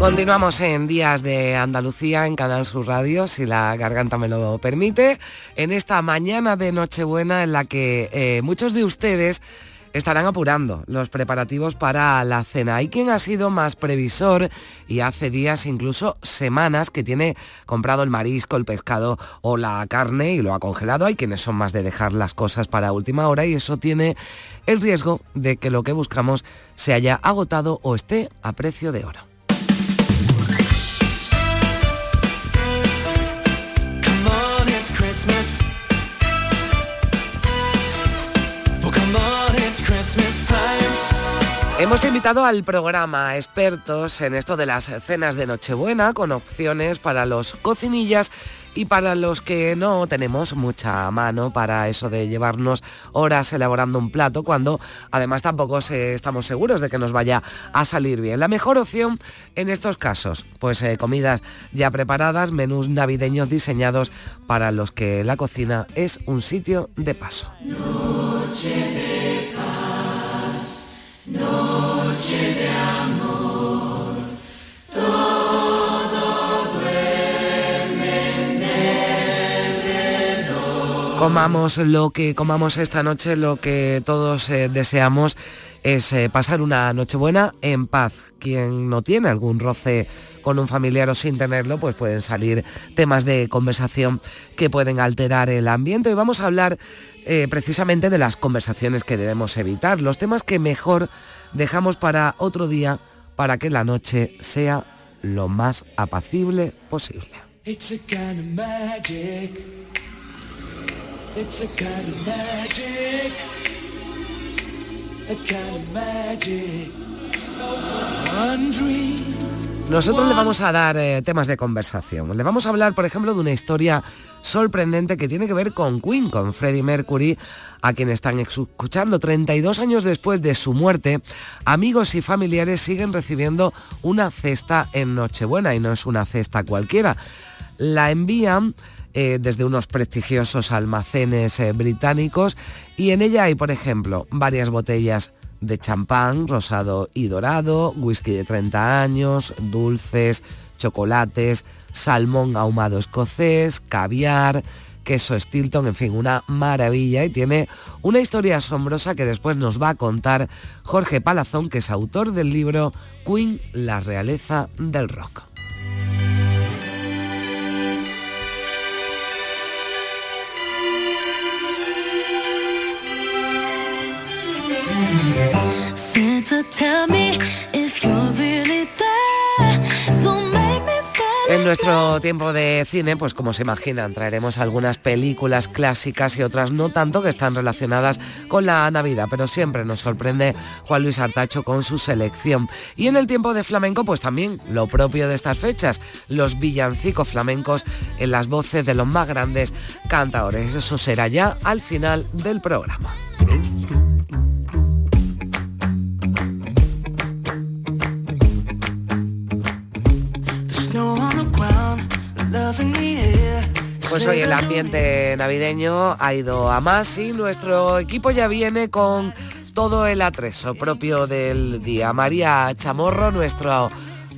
Continuamos en Días de Andalucía en Canal Sur Radio, si la garganta me lo permite, en esta mañana de Nochebuena en la que eh, muchos de ustedes estarán apurando los preparativos para la cena. Hay quien ha sido más previsor y hace días, incluso semanas, que tiene comprado el marisco, el pescado o la carne y lo ha congelado. Hay quienes son más de dejar las cosas para última hora y eso tiene el riesgo de que lo que buscamos se haya agotado o esté a precio de oro. Hemos invitado al programa expertos en esto de las cenas de Nochebuena con opciones para los cocinillas y para los que no tenemos mucha mano para eso de llevarnos horas elaborando un plato cuando además tampoco estamos seguros de que nos vaya a salir bien. La mejor opción en estos casos, pues eh, comidas ya preparadas, menús navideños diseñados para los que la cocina es un sitio de paso. Comamos lo que comamos esta noche, lo que todos eh, deseamos es eh, pasar una noche buena en paz. Quien no tiene algún roce con un familiar o sin tenerlo, pues pueden salir temas de conversación que pueden alterar el ambiente. Y vamos a hablar eh, precisamente de las conversaciones que debemos evitar, los temas que mejor dejamos para otro día para que la noche sea lo más apacible posible. Nosotros le vamos a dar eh, temas de conversación. Le vamos a hablar, por ejemplo, de una historia sorprendente que tiene que ver con Queen, con Freddie Mercury, a quien están escuchando. 32 años después de su muerte, amigos y familiares siguen recibiendo una cesta en Nochebuena y no es una cesta cualquiera. La envían eh, desde unos prestigiosos almacenes eh, británicos y en ella hay, por ejemplo, varias botellas de champán rosado y dorado, whisky de 30 años, dulces, chocolates, salmón ahumado escocés, caviar, queso Stilton, en fin, una maravilla y tiene una historia asombrosa que después nos va a contar Jorge Palazón, que es autor del libro Queen, la realeza del rock. En nuestro tiempo de cine, pues como se imaginan, traeremos algunas películas clásicas y otras no tanto que están relacionadas con la Navidad, pero siempre nos sorprende Juan Luis Artacho con su selección. Y en el tiempo de flamenco, pues también lo propio de estas fechas, los villancicos flamencos en las voces de los más grandes cantadores. Eso será ya al final del programa. Pues hoy el ambiente navideño ha ido a más y nuestro equipo ya viene con todo el atreso propio del día. María Chamorro, nuestro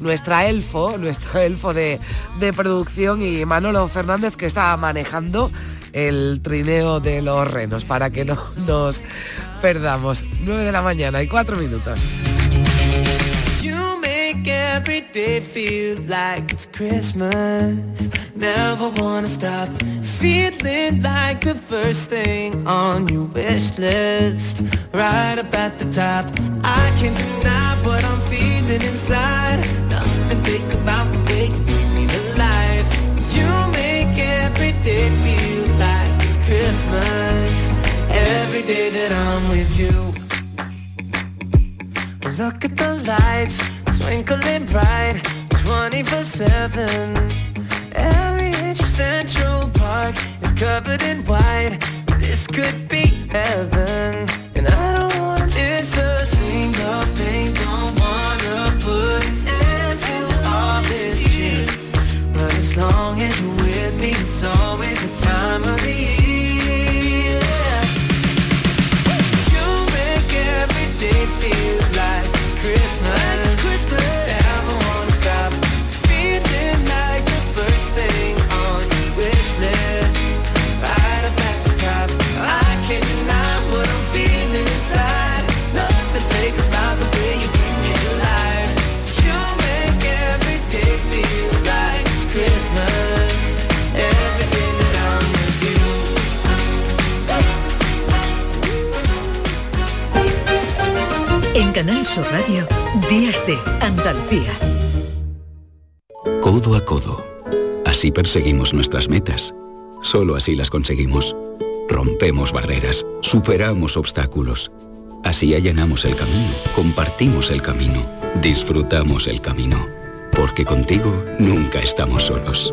nuestra elfo, nuestro elfo de, de, producción y Manolo Fernández que está manejando el trineo de los renos para que no nos perdamos. 9 de la mañana y 4 minutos. Day feel like it's Christmas. Never wanna stop feeling like the first thing on your wish list. Right up at the top, I can't deny what I'm feeling inside. Nothing fake about the way you bring me to life. You make every day feel like it's Christmas. Every day that I'm with you. Look at the lights twinkling bright 24 7 every inch of central park is covered in white. This could be heaven. And i don't want it's a single thing don't wanna put an end to all this year. but as long as you're with me it's always the time of the year. Canal Sur Radio, Días de Andalucía. Codo a codo. Así perseguimos nuestras metas. Solo así las conseguimos. Rompemos barreras, superamos obstáculos. Así allanamos el camino, compartimos el camino, disfrutamos el camino. Porque contigo nunca estamos solos.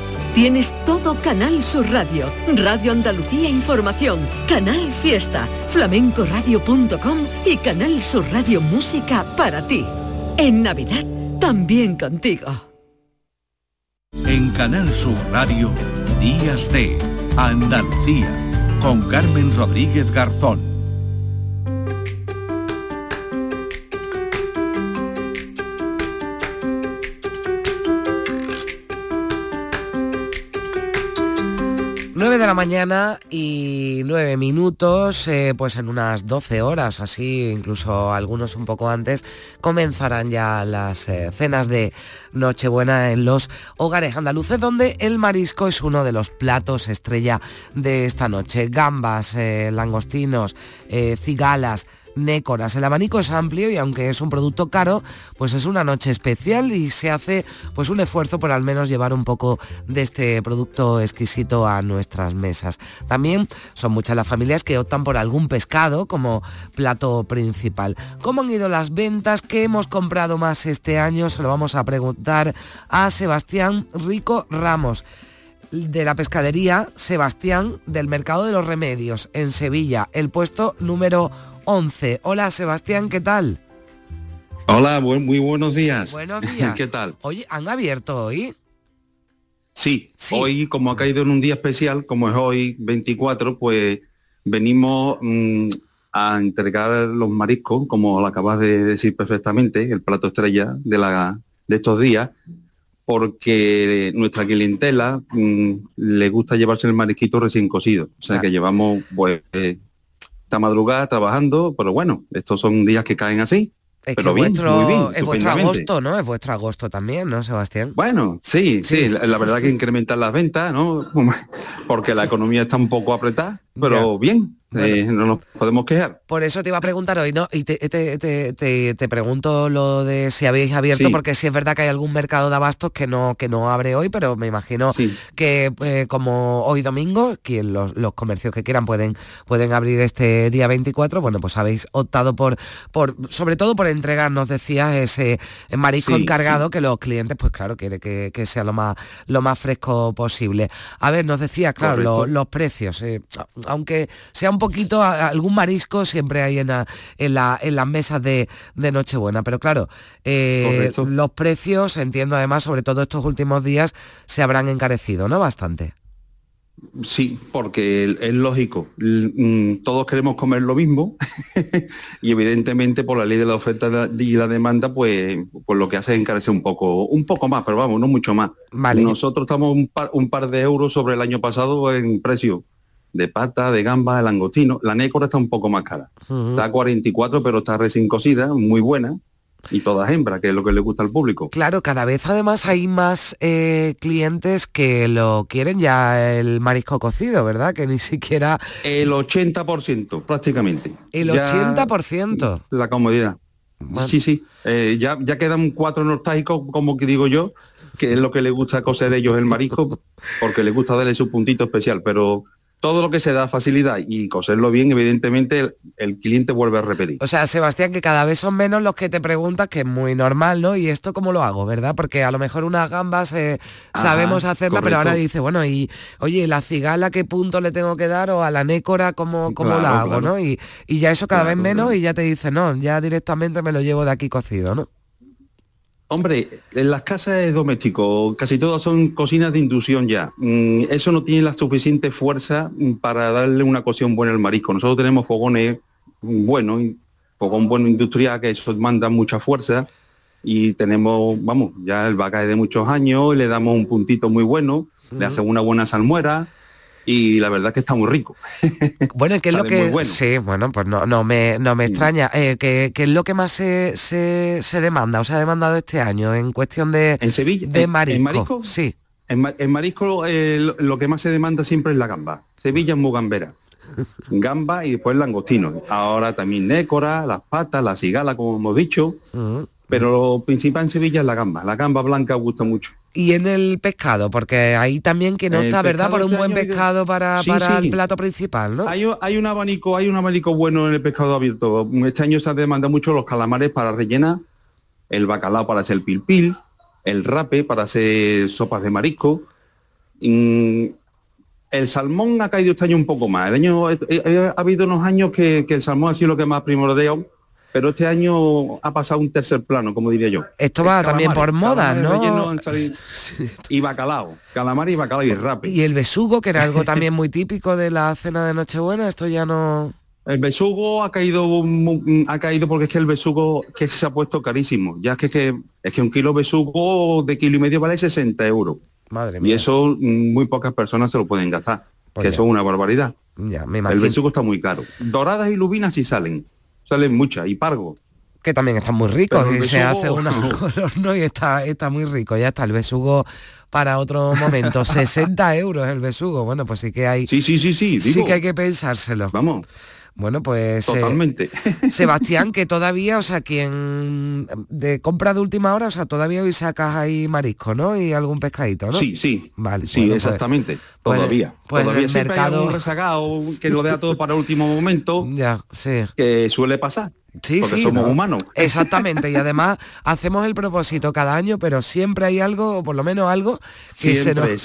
Tienes todo Canal Sur Radio, Radio Andalucía Información, Canal Fiesta, flamencoradio.com y Canal Sur Radio Música para ti. En Navidad, también contigo. En Canal Sur Radio, Días de Andalucía, con Carmen Rodríguez Garzón. Mañana y 9 minutos, eh, pues en unas 12 horas, así, incluso algunos un poco antes, comenzarán ya las eh, cenas de Nochebuena en los hogares andaluces, donde el marisco es uno de los platos estrella de esta noche. Gambas, eh, langostinos, cigalas, Nécoras. El abanico es amplio y aunque es un producto caro, pues es una noche especial y se hace pues un esfuerzo por al menos llevar un poco de este producto exquisito a nuestras mesas. También son muchas las familias que optan por algún pescado como plato principal. ¿Cómo han ido las ventas? ¿Qué hemos comprado más este año? Se lo vamos a preguntar a Sebastián Rico Ramos de la pescadería Sebastián del Mercado de los Remedios en Sevilla, el puesto número 11. Hola Sebastián, ¿qué tal? Hola, muy buenos días. Buenos días. ¿Qué tal? Oye, ¿han abierto hoy? Sí, hoy como ha caído en un día especial, como es hoy 24, pues venimos mm, a entregar los mariscos, como lo acabas de decir perfectamente, el plato estrella de, la, de estos días, porque nuestra clientela mm, le gusta llevarse el marisquito recién cocido. O sea que llevamos pues esta madrugada trabajando, pero bueno, estos son días que caen así. Es pero bien, vuestro, muy bien, es vuestro agosto, ¿no? Es vuestro agosto también, ¿no, Sebastián? Bueno, sí, sí, la, la verdad que incrementan las ventas, ¿no? Porque la economía está un poco apretada, pero bien, eh, no nos podemos quejar. Por eso te iba a preguntar hoy, ¿no? Y te, te, te, te pregunto lo de si habéis abierto, porque sí es verdad que hay algún mercado de abastos que no, que no abre hoy, pero me imagino que eh, como hoy domingo, quien los, los, comercios que quieran pueden, pueden abrir este día 24, bueno, pues habéis optado por, por sobre todo por entregarnos, decías, ese marisco encargado que los clientes, pues claro, quiere que, que, sea lo más, lo más fresco posible. A ver, nos decías, claro, los precios, eh, aunque sea un poquito, algún marisco siempre hay en, en, las mesas de, Nochebuena, pero claro, eh, los precios, entiendo además, sobre todo estos últimos días, se habrán encarecido, ¿no? Bastante. Sí, porque es lógico. Mm, todos queremos comer lo mismo y evidentemente por la ley de la oferta y la demanda, pues, pues lo que hace es encarecer un poco, un poco más, pero vamos, no mucho más. Nosotros estamos un par, un par de euros sobre el año pasado en precio de pata, de gamba, de langostino. La nécora está un poco más cara. Está a 44, pero está recién cocida, muy buena. Y todas hembras, que es lo que le gusta al público. Claro, cada vez además hay más eh, clientes que lo quieren ya el marisco cocido, ¿verdad? Que ni siquiera... El 80% prácticamente. El 80%. La comodidad. Sí, sí. Eh, ya, ya quedan cuatro nostálgicos, como que digo yo, que es lo que le gusta coser ellos el marisco, porque le gusta darle su puntito especial, pero todo lo que se da facilidad y coserlo bien, evidentemente el, cliente vuelve a repetir. O sea, Sebastián, que cada vez son menos los que te preguntas, que es muy normal, ¿no? Y esto cómo lo hago, ¿verdad? Porque a lo mejor unas gambas eh, sabemos hacerla, pero ahora dice, bueno, y oye, ¿la cigala qué punto le tengo que dar? O a la nécora, ¿cómo, cómo la hago, ¿no? Y, ya eso cada vez menos y ya te dice, no, ya directamente me lo llevo de aquí cocido, ¿no? Hombre, en las casas es doméstico, casi todas son cocinas de inducción ya. Mm, eso no tiene la suficiente fuerza mm, para darle una cocción buena al marisco. Nosotros tenemos fogones buenos, fogón bueno industrial, que eso manda mucha fuerza. Y tenemos, vamos, ya el vaca es de muchos años, le damos un puntito muy bueno, le hacen una buena salmuera, y la verdad que está muy rico. Bueno, ¿qué es lo que sí, bueno, pues no, no me no me extraña. Eh, ¿qué, es lo que más se, se, demanda o se ha demandado este año en cuestión de en Sevilla de marisco? ¿En marisco? Sí. En, marisco eh, lo que más se demanda siempre es la gamba. Sevilla es muy gambera. Gamba y después langostino. Ahora también nécora, las patas, la cigala, como hemos dicho. Pero lo principal en Sevilla es la gamba. La gamba blanca gusta mucho. Y en el pescado, porque ahí también que no está, ¿verdad? Por un este buen pescado para, para el plato principal, ¿no? Hay, hay, un abanico, hay un abanico bueno en el pescado abierto. Este año se demanda mucho los calamares para rellenar, el bacalao para hacer pilpil, el rape para hacer sopas de marisco. Mm, el salmón ha caído este año un poco más. El año ha habido unos años que, que el salmón ha sido lo que más primordial pero este año ha pasado un tercer plano, como diría yo. Esto va también por moda, ¿no? Y bacalao, calamar y bacalao y rap. Y el besugo, que era algo también muy típico de la cena de Nochebuena, esto ya no... El besugo ha caído ha caído porque es que el besugo que se ha puesto carísimo. Ya es que, es que un kilo besugo de kilo y medio vale 60 euros. Madre mía. Y eso mm, muy pocas personas se lo pueden gastar. Pues que eso es una barbaridad. Ya, me El besugo está muy caro. Doradas y lubinas sí salen salen muchas, y pargo. Que también están muy ricos y se hace una no y está, está muy rico, ya está el besugo para otro momento. 60 euros el besugo. Bueno, pues sí que hay. Sí, sí, sí, sí. sí que hay que pensárselo. Vamos. Bueno, pues... Eh, Totalmente. Sebastián, que todavía, o sea, quien de compra de última hora, o sea, todavía hoy sacas ahí marisco, ¿no? Y algún pescadito, ¿no? Sí, sí. Vale. Sí, pues, exactamente. Pues, todavía. Pues todavía el mercado... un rezagado que lo deja todo para último momento. Ya, sí. Que suele pasar. Sí, porque sí, somos humanos. Exactamente, y además hacemos el propósito cada año, pero siempre hay algo, o por lo menos algo, que, se, nos,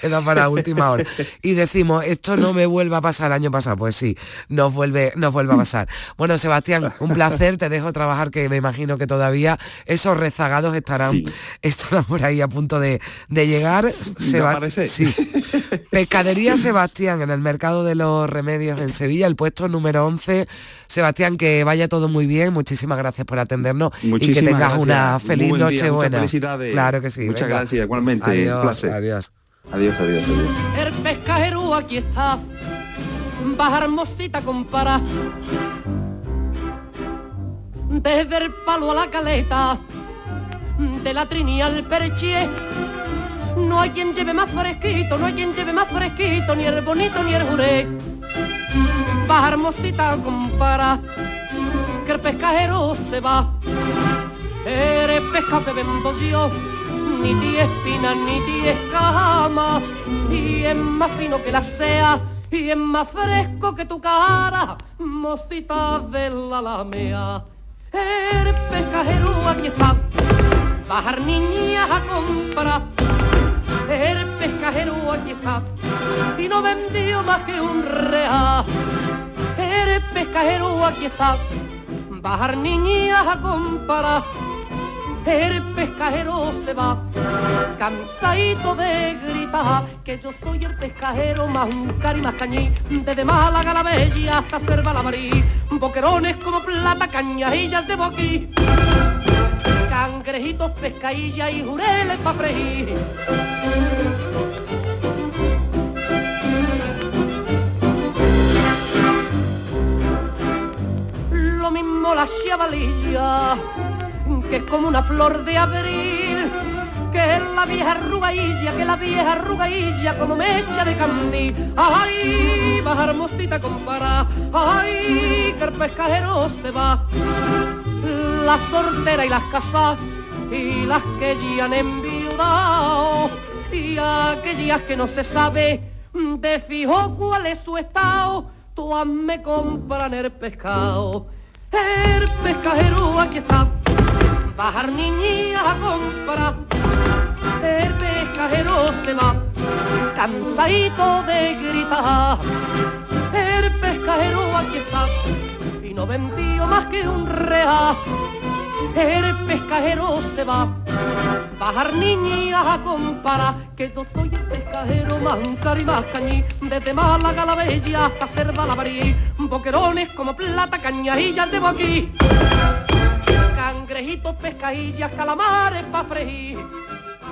queda para última hora. Y decimos, esto no me vuelva a pasar el año pasado. Pues sí, nos vuelve, nos vuelve a pasar. Bueno, Sebastián, un placer, te dejo trabajar, que me imagino que todavía esos rezagados estarán, estarán por ahí a punto de, llegar. sí. Pescadería Sebastián en el mercado de los remedios en Sevilla, el puesto número 11. Sebastián, que vaya todo muy bien, muchísimas gracias por atendernos y que tengas una feliz noche buena. Felicidades. Claro que sí. Muchas gracias, igualmente. Adiós, adiós. Adiós, adiós, adiós. El pescajero aquí está, baja hermosita compara. Desde el palo a la caleta, de la trini al perche, no hay quien lleve más fresquito, no hay quien lleve más fresquito, ni el bonito ni el juré. va hermosita compara, que el pescajero se va. Eres pescado que vendo yo, ni tiene espina ni tiene escama, y es más fino que la sea, y es más fresco que tu cara, mosita de la lamea. Eres pescajero, aquí está, bajar niñas a comprar. El pescajero aquí está y no vendió más que un real. El pescajero aquí está, bajar niñas a comprar. El pescajero se va, cansadito de gritar que yo soy el pescajero más un cari más cañí, desde Málaga la Bella hasta Cerva la Marí, boquerones como plata, cañajillas de boquí, cangrejitos, pescadilla y jureles pa' freír. Mismo la chavalilla que es como una flor de abril, que es la vieja arrugadilla, que la vieja arrugadilla como mecha de candí. Ay, bajar mostita compara, ay, que el pescajero se va. La sortera y las casas y las que ya han enviudado y aquellas que no se sabe de fijo cuál es su estado, todas me compran el pescado. El pescajero aquí está bajar niñas a comprar. El pescajero se va, cansadito de gritar. El pescajero aquí está, y no vendió más que un real. El pescajero se va, bajar niñas a comprar. Que yo soy el pescajero más un cari más cañí, desde Málaga la Bella hasta Cerva la Marí. Boquerones como plata, cañajillas llevo aquí cangrejitos, pescadillas, calamares pa' freír.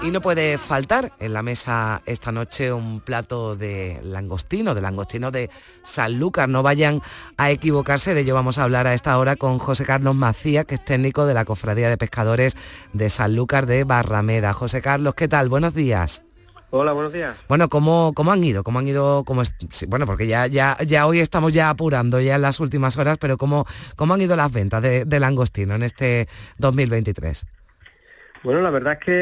Y no puede faltar en la mesa esta noche un plato de langostino, de langostino de Sanlúcar. No vayan a equivocarse, de ello vamos a hablar a esta hora con José Carlos Macía, que es técnico de la Cofradía de Pescadores de Sanlúcar de Barrameda. José Carlos, ¿qué tal? Buenos días. Hola, buenos días. Bueno, ¿cómo, cómo han ido? ¿Cómo han ido? Cómo bueno, porque ya, ya, ya hoy estamos ya apurando ya en las últimas horas, pero ¿cómo, cómo han ido las ventas de, de langostino en este 2023? Bueno, la verdad es que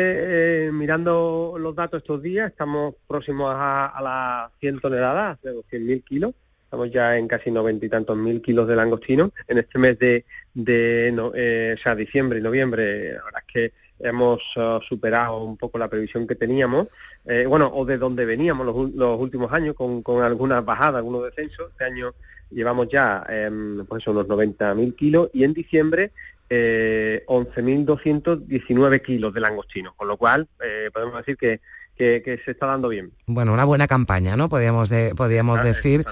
eh, mirando los datos estos días, estamos próximos a, las 100 toneladas, de 200.000 kilos. Estamos ya en casi noventa y tantos mil kilos de langostino. En este mes de, de eh, o sea, diciembre y noviembre, la verdad es que hemos uh, superado un poco la previsión que teníamos, eh, bueno, o de donde veníamos los, últimos años, con, con algunas bajadas, algunos descensos. Este año llevamos ya eh, pues unos 90.000 kilos y en diciembre eh, 11.219 kilos de langostino, con lo cual eh, podemos decir que que, se está dando bien. Bueno, una buena campaña, ¿no? Podríamos, de, podríamos decir.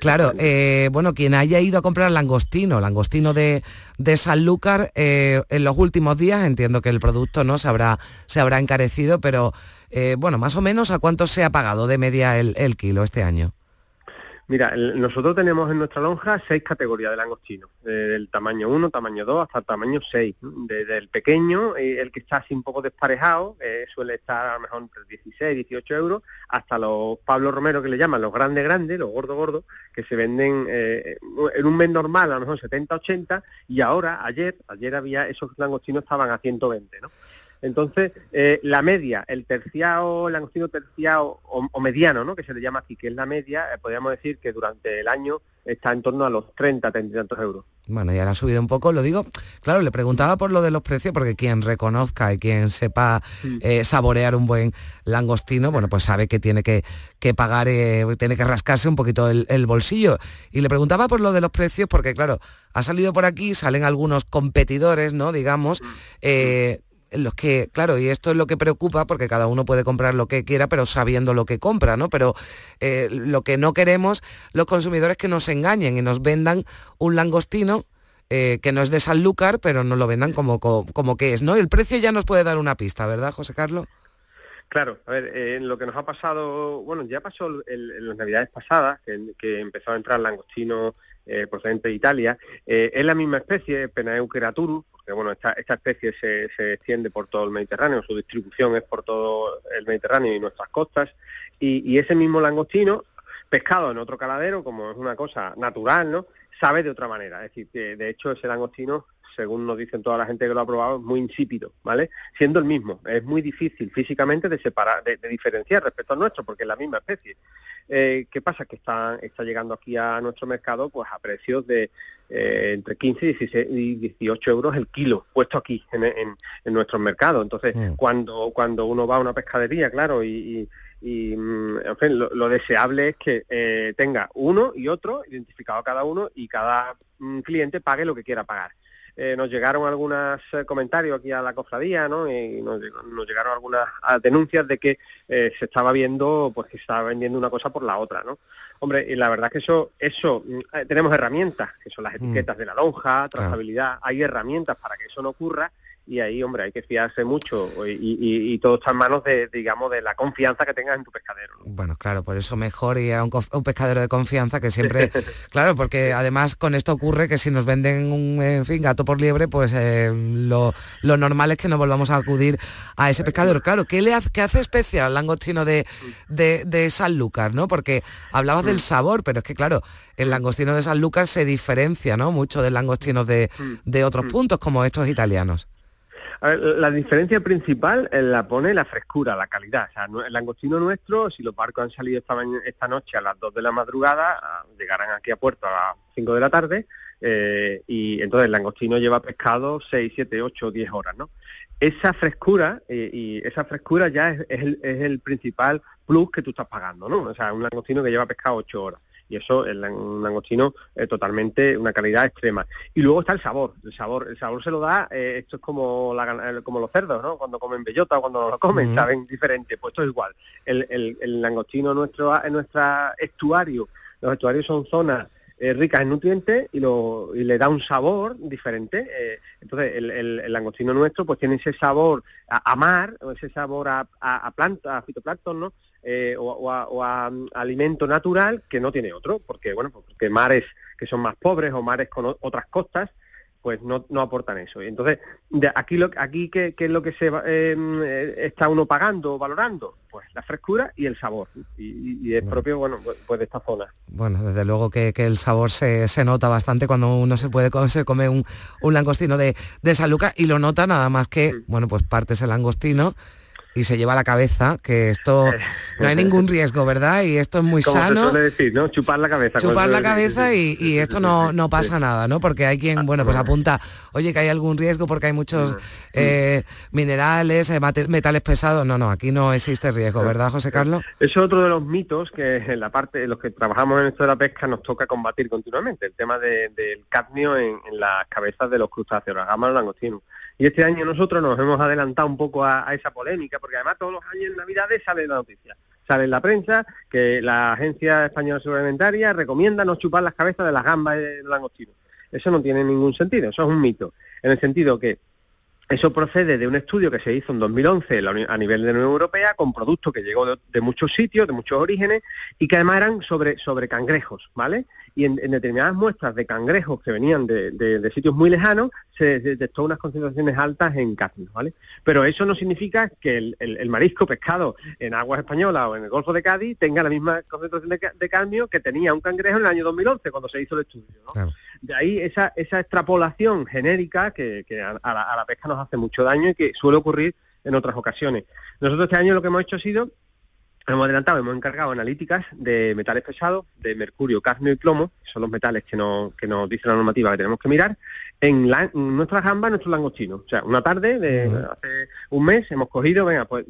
Claro, eh, bueno, quien haya ido a comprar langostino, langostino de, de Sanlúcar, eh, en los últimos días entiendo que el producto no se habrá, se habrá encarecido, pero eh, bueno, más o menos a cuánto se ha pagado de media el, el kilo este año. Mira, nosotros tenemos en nuestra lonja seis categorías de langostino, del tamaño 1, tamaño 2 hasta el tamaño 6. Desde el pequeño, eh, el que está así un poco desparejado, suele estar a lo mejor entre 16 y 18 euros, hasta los Pablo Romero que le llaman los grandes grandes, los gordos gordos, que se venden eh, en un mes normal a lo mejor 70, 80, y ahora, ayer, ayer había, esos langostinos estaban a 120, ¿no? Entonces, eh, la media, el terciado, el langostino terciado o, mediano, ¿no? que se le llama así, que es la media, eh, podríamos decir que durante el año está en torno a los 30, 30 y tantos euros. Bueno, ya le ha subido un poco, lo digo, claro, le preguntaba por lo de los precios, porque quien reconozca y quien sepa eh, saborear un buen langostino, bueno, pues sabe que tiene que, pagar, tiene que rascarse un poquito el, bolsillo. Y le preguntaba por lo de los precios, porque claro, ha salido por aquí, salen algunos competidores, ¿no? Digamos, los que, claro, y esto es lo que preocupa porque cada uno puede comprar lo que quiera, pero sabiendo lo que compra, ¿no? Pero eh, lo que no queremos los consumidores que nos engañen y nos vendan un langostino eh, que no es de Sanlúcar, pero nos lo vendan como, como, que es, ¿no? El precio ya nos puede dar una pista, ¿verdad, José Carlos? Claro, a ver, eh, lo que nos ha pasado, bueno, ya pasó en las navidades pasadas, que, empezó a entrar langostino procedente de Italia, es la misma especie, Penaeu queraturus, porque bueno, esta, esta especie se, se, extiende por todo el Mediterráneo, su distribución es por todo el Mediterráneo y nuestras costas, y, ese mismo langostino pescado en otro caladero, como es una cosa natural, ¿no? Sabe de otra manera. Es decir, que de hecho ese langostino según nos dicen toda la gente que lo ha probado, es muy insípido, ¿vale? Siendo el mismo, es muy difícil físicamente de separar, de, diferenciar respecto al nuestro, porque es la misma especie. Eh, ¿Qué pasa? Que está, está llegando aquí a nuestro mercado pues a precios de eh, entre 15 y, 16, y 18 euros el kilo, puesto aquí en, en, nuestro mercado. Entonces, mm. cuando, cuando uno va a una pescadería, claro, y, y mm, en fin, lo, deseable es que eh, tenga uno y otro, identificado cada uno, y cada mm, cliente pague lo que quiera pagar. Eh, nos llegaron algunos eh, comentarios aquí a la cofradía, ¿no? Y nos, llegaron algunas denuncias de que eh, se estaba viendo, pues que se estaba vendiendo una cosa por la otra, ¿no? Hombre, y la verdad es que eso, eso, mm, tenemos herramientas, que son las mm. etiquetas de la lonja, trazabilidad, hay herramientas para que eso no ocurra y ahí, hombre, hay que fiarse mucho y, todo está en manos de, digamos, de la confianza que tengas en tu pescadero. Bueno, claro, por eso mejor ir a un, pescadero de confianza que siempre, claro, porque además con esto ocurre que si nos venden un, en fin, gato por liebre, pues eh, lo, normal es que no volvamos a acudir a ese pescadero. Claro, ¿qué, le hace, qué hace especial al langostino de, de, de San Lucas, no? Porque hablabas del sabor, pero es que, claro, el langostino de San Lucas se diferencia, ¿no? Mucho del langostino de, mm. de otros mm. puntos, como estos italianos la diferencia principal eh, la pone la frescura, la calidad. O sea, el langostino nuestro, si los barcos han salido esta, esta noche a las 2 de la madrugada, llegarán aquí a puerto a las 5 de la tarde, eh, y entonces el langostino lleva pescado 6, 7, 8, 10 horas, ¿no? Esa frescura, eh, y esa frescura ya es, el, es el principal plus que tú estás pagando, ¿no? O sea, un langostino que lleva pescado 8 horas y eso el un langostino es totalmente una calidad extrema. Y luego está el sabor, el sabor, el sabor se lo da, eh, esto es como la, como los cerdos, ¿no? Cuando comen bellota o cuando no lo comen, saben diferente, pues esto es igual. El, el, langostino nuestro, en nuestro estuario, los estuarios son zonas eh, ricas en nutrientes y, lo, y le da un sabor diferente. Eh, entonces, el, el, langostino nuestro pues tiene ese sabor a, mar, ese sabor a, a, a planta, a fitoplancton, ¿no? Eh, o, a, mm, alimento natural que no tiene otro, porque bueno, pues porque mares que son más pobres o mares con otras costas, pues no, no aportan eso. Y entonces, de aquí lo, aquí ¿qué, es lo que se em, eh, está uno pagando o valorando? Pues la frescura y el sabor. Y, es propio, bueno, pues, pues de esta zona. Bueno, desde luego que, el sabor se, se, nota bastante cuando uno se puede se come un, un langostino de, de San Lucas y lo nota nada más que, mm. bueno, pues partes el langostino y se lleva la cabeza, que esto no hay ningún riesgo, ¿verdad? Y esto es muy sano. Se decir, ¿no? Chupar la cabeza. Chupar la cabeza y, esto no, no pasa nada, ¿no? Porque hay quien, bueno, pues apunta, oye, que hay algún riesgo porque hay muchos eh, minerales, eh, metales pesados. No, no, aquí no existe riesgo, ¿verdad, José Carlos? Eso es otro de los mitos que en la parte, los que trabajamos en esto de la pesca nos toca combatir continuamente, el tema del cadmio en, las cabezas de los crustáceos, la gama los langostinos. Y este año nosotros nos hemos adelantado un poco a, esa polémica, porque además todos los años en Navidades sale la noticia, sale en la prensa que la Agencia Española Suplementaria recomienda no chupar las cabezas de las gambas de langostinos. Eso no tiene ningún sentido, eso es un mito, en el sentido que eso procede de un estudio que se hizo en 2011 a nivel de la Unión Europea con productos que llegó de, muchos sitios, de muchos orígenes y que además eran sobre, sobre cangrejos, ¿vale? Y en, determinadas muestras de cangrejos que venían de, sitios muy lejanos se detectó unas concentraciones altas en cadmio, ¿vale? Pero eso no significa que el, marisco pescado en aguas españolas o en el Golfo de Cádiz tenga la misma concentración de, cadmio que tenía un cangrejo en el año 2011 cuando se hizo el estudio, ¿no? De ahí esa, esa extrapolación genérica que, a, la, pesca nos hace mucho daño y que suele ocurrir en otras ocasiones. Nosotros este año lo que hemos hecho ha sido, hemos adelantado, hemos encargado analíticas de metales pesados, de mercurio, cadmio y plomo, que son los metales que nos, que nos dice la normativa que tenemos que mirar, en, nuestras gambas, en nuestros langostinos. O sea, una tarde de hace un mes hemos cogido, venga, pues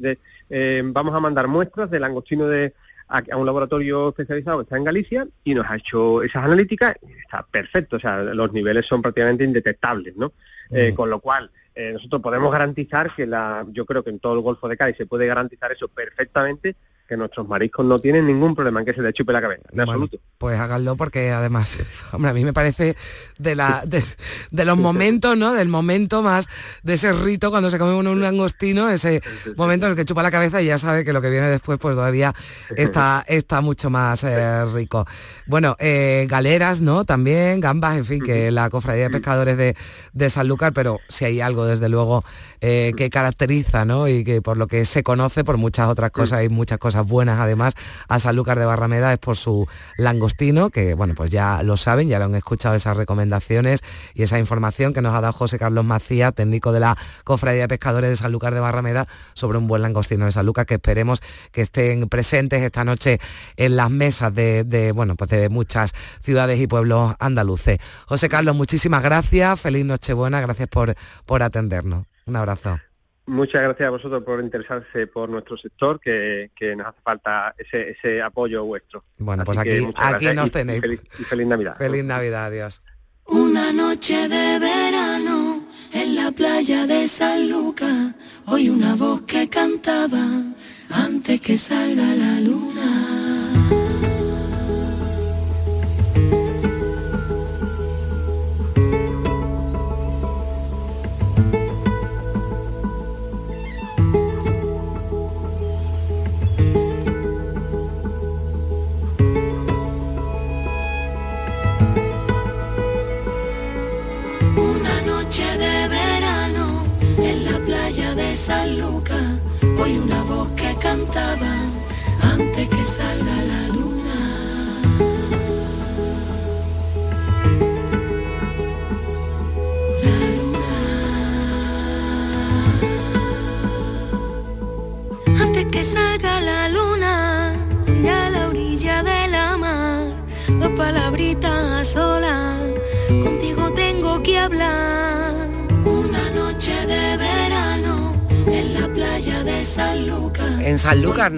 eh, vamos a mandar muestras de langostino de a, un laboratorio especializado que está en Galicia y nos ha hecho esas analíticas y está perfecto, o sea, los niveles son prácticamente indetectables, ¿no? Eh, con lo cual, eh, nosotros podemos garantizar que la, yo creo que en todo el Golfo de Cádiz se puede garantizar eso perfectamente, que nuestros mariscos no tienen ningún problema en que se les chupe la cabeza, en absoluto. Pues háganlo porque además, hombre, a mí me parece de, la, de, los momentos, ¿no? Del momento más, de ese rito cuando se come uno un langostino, ese momento en el que chupa la cabeza y ya sabe que lo que viene después pues todavía está, está mucho más eh, rico. Bueno, eh, galeras, ¿no? También, gambas, en fin, que la cofradía de pescadores de, de Sanlúcar, pero si hay algo desde luego eh, que caracteriza, ¿no? Y que por lo que se conoce por muchas otras cosas y muchas cosas cosas buenas además a Sanlúcar de Barrameda es por su langostino, que bueno, pues ya lo saben, ya lo han escuchado esas recomendaciones y esa información que nos ha dado José Carlos Macía, técnico de la Cofradía de Pescadores de Sanlúcar de Barrameda, sobre un buen langostino de Sanlúcar que esperemos que estén presentes esta noche en las mesas de, bueno, pues de muchas ciudades y pueblos andaluces. José Carlos, muchísimas gracias, feliz Nochebuena, gracias por, por atendernos. Un abrazo. Muchas gracias a vosotros por interesarse por nuestro sector, que, nos hace falta ese, apoyo vuestro. Bueno, pues aquí, aquí nos tenéis. Y feliz, Navidad. Feliz Navidad, adiós. Una noche de verano en la playa de San Lucas, hoy una voz que cantaba antes que salga la luna.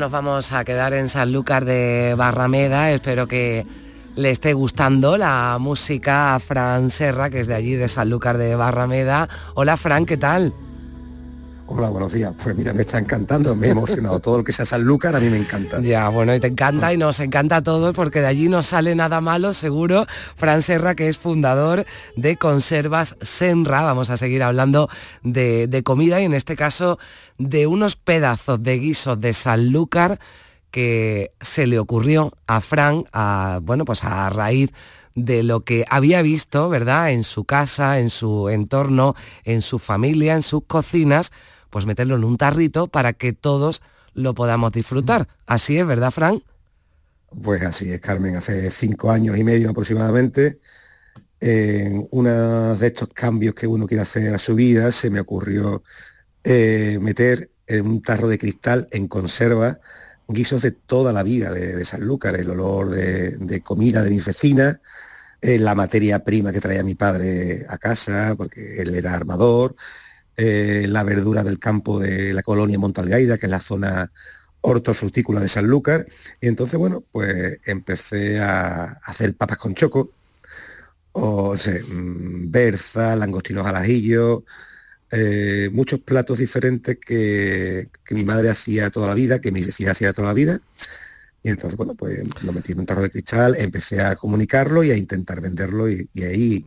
Nos vamos a quedar en Sanlúcar de Barrameda. Espero que le esté gustando la música a Fran Serra, que es de allí, de Sanlúcar de Barrameda. Hola Fran, ¿qué tal? Hola, buenos días. Pues mira, me está encantando, me he emocionado. Todo lo que sea Sanlúcar a mí me encanta. Ya, bueno, y te encanta y nos encanta a todos porque de allí no sale nada malo, seguro. Fran Serra, que es fundador de Conservas Senra. Vamos a seguir hablando de, de comida y en este caso de unos pedazos de guisos de Sanlúcar que se le ocurrió a Fran, a, bueno, pues a raíz de lo que había visto, ¿verdad?, en su casa, en su entorno, en su familia, en sus cocinas, pues meterlo en un tarrito para que todos lo podamos disfrutar. Así es, ¿verdad, Fran? Pues así es, Carmen. Hace cinco años y medio aproximadamente, en uno de estos cambios que uno quiere hacer a su vida, se me ocurrió eh, meter en un tarro de cristal en conserva guisos de toda la vida de, Sanlúcar, el olor de, comida de mis vecinas, eh, la materia prima que traía mi padre a casa, porque él era armador, eh, la verdura del campo de la colonia Montalgaida, que es la zona hortofrutícola de Sanlúcar. Y entonces, bueno, pues empecé a hacer papas con choco, o sea, mm, berza, langostinos al ajillo, eh, muchos platos diferentes que, mi madre hacía toda la vida, que mi vecina hacía toda la vida. Y entonces, bueno, pues lo metí en un tarro de cristal, empecé a comunicarlo y a intentar venderlo y, y ahí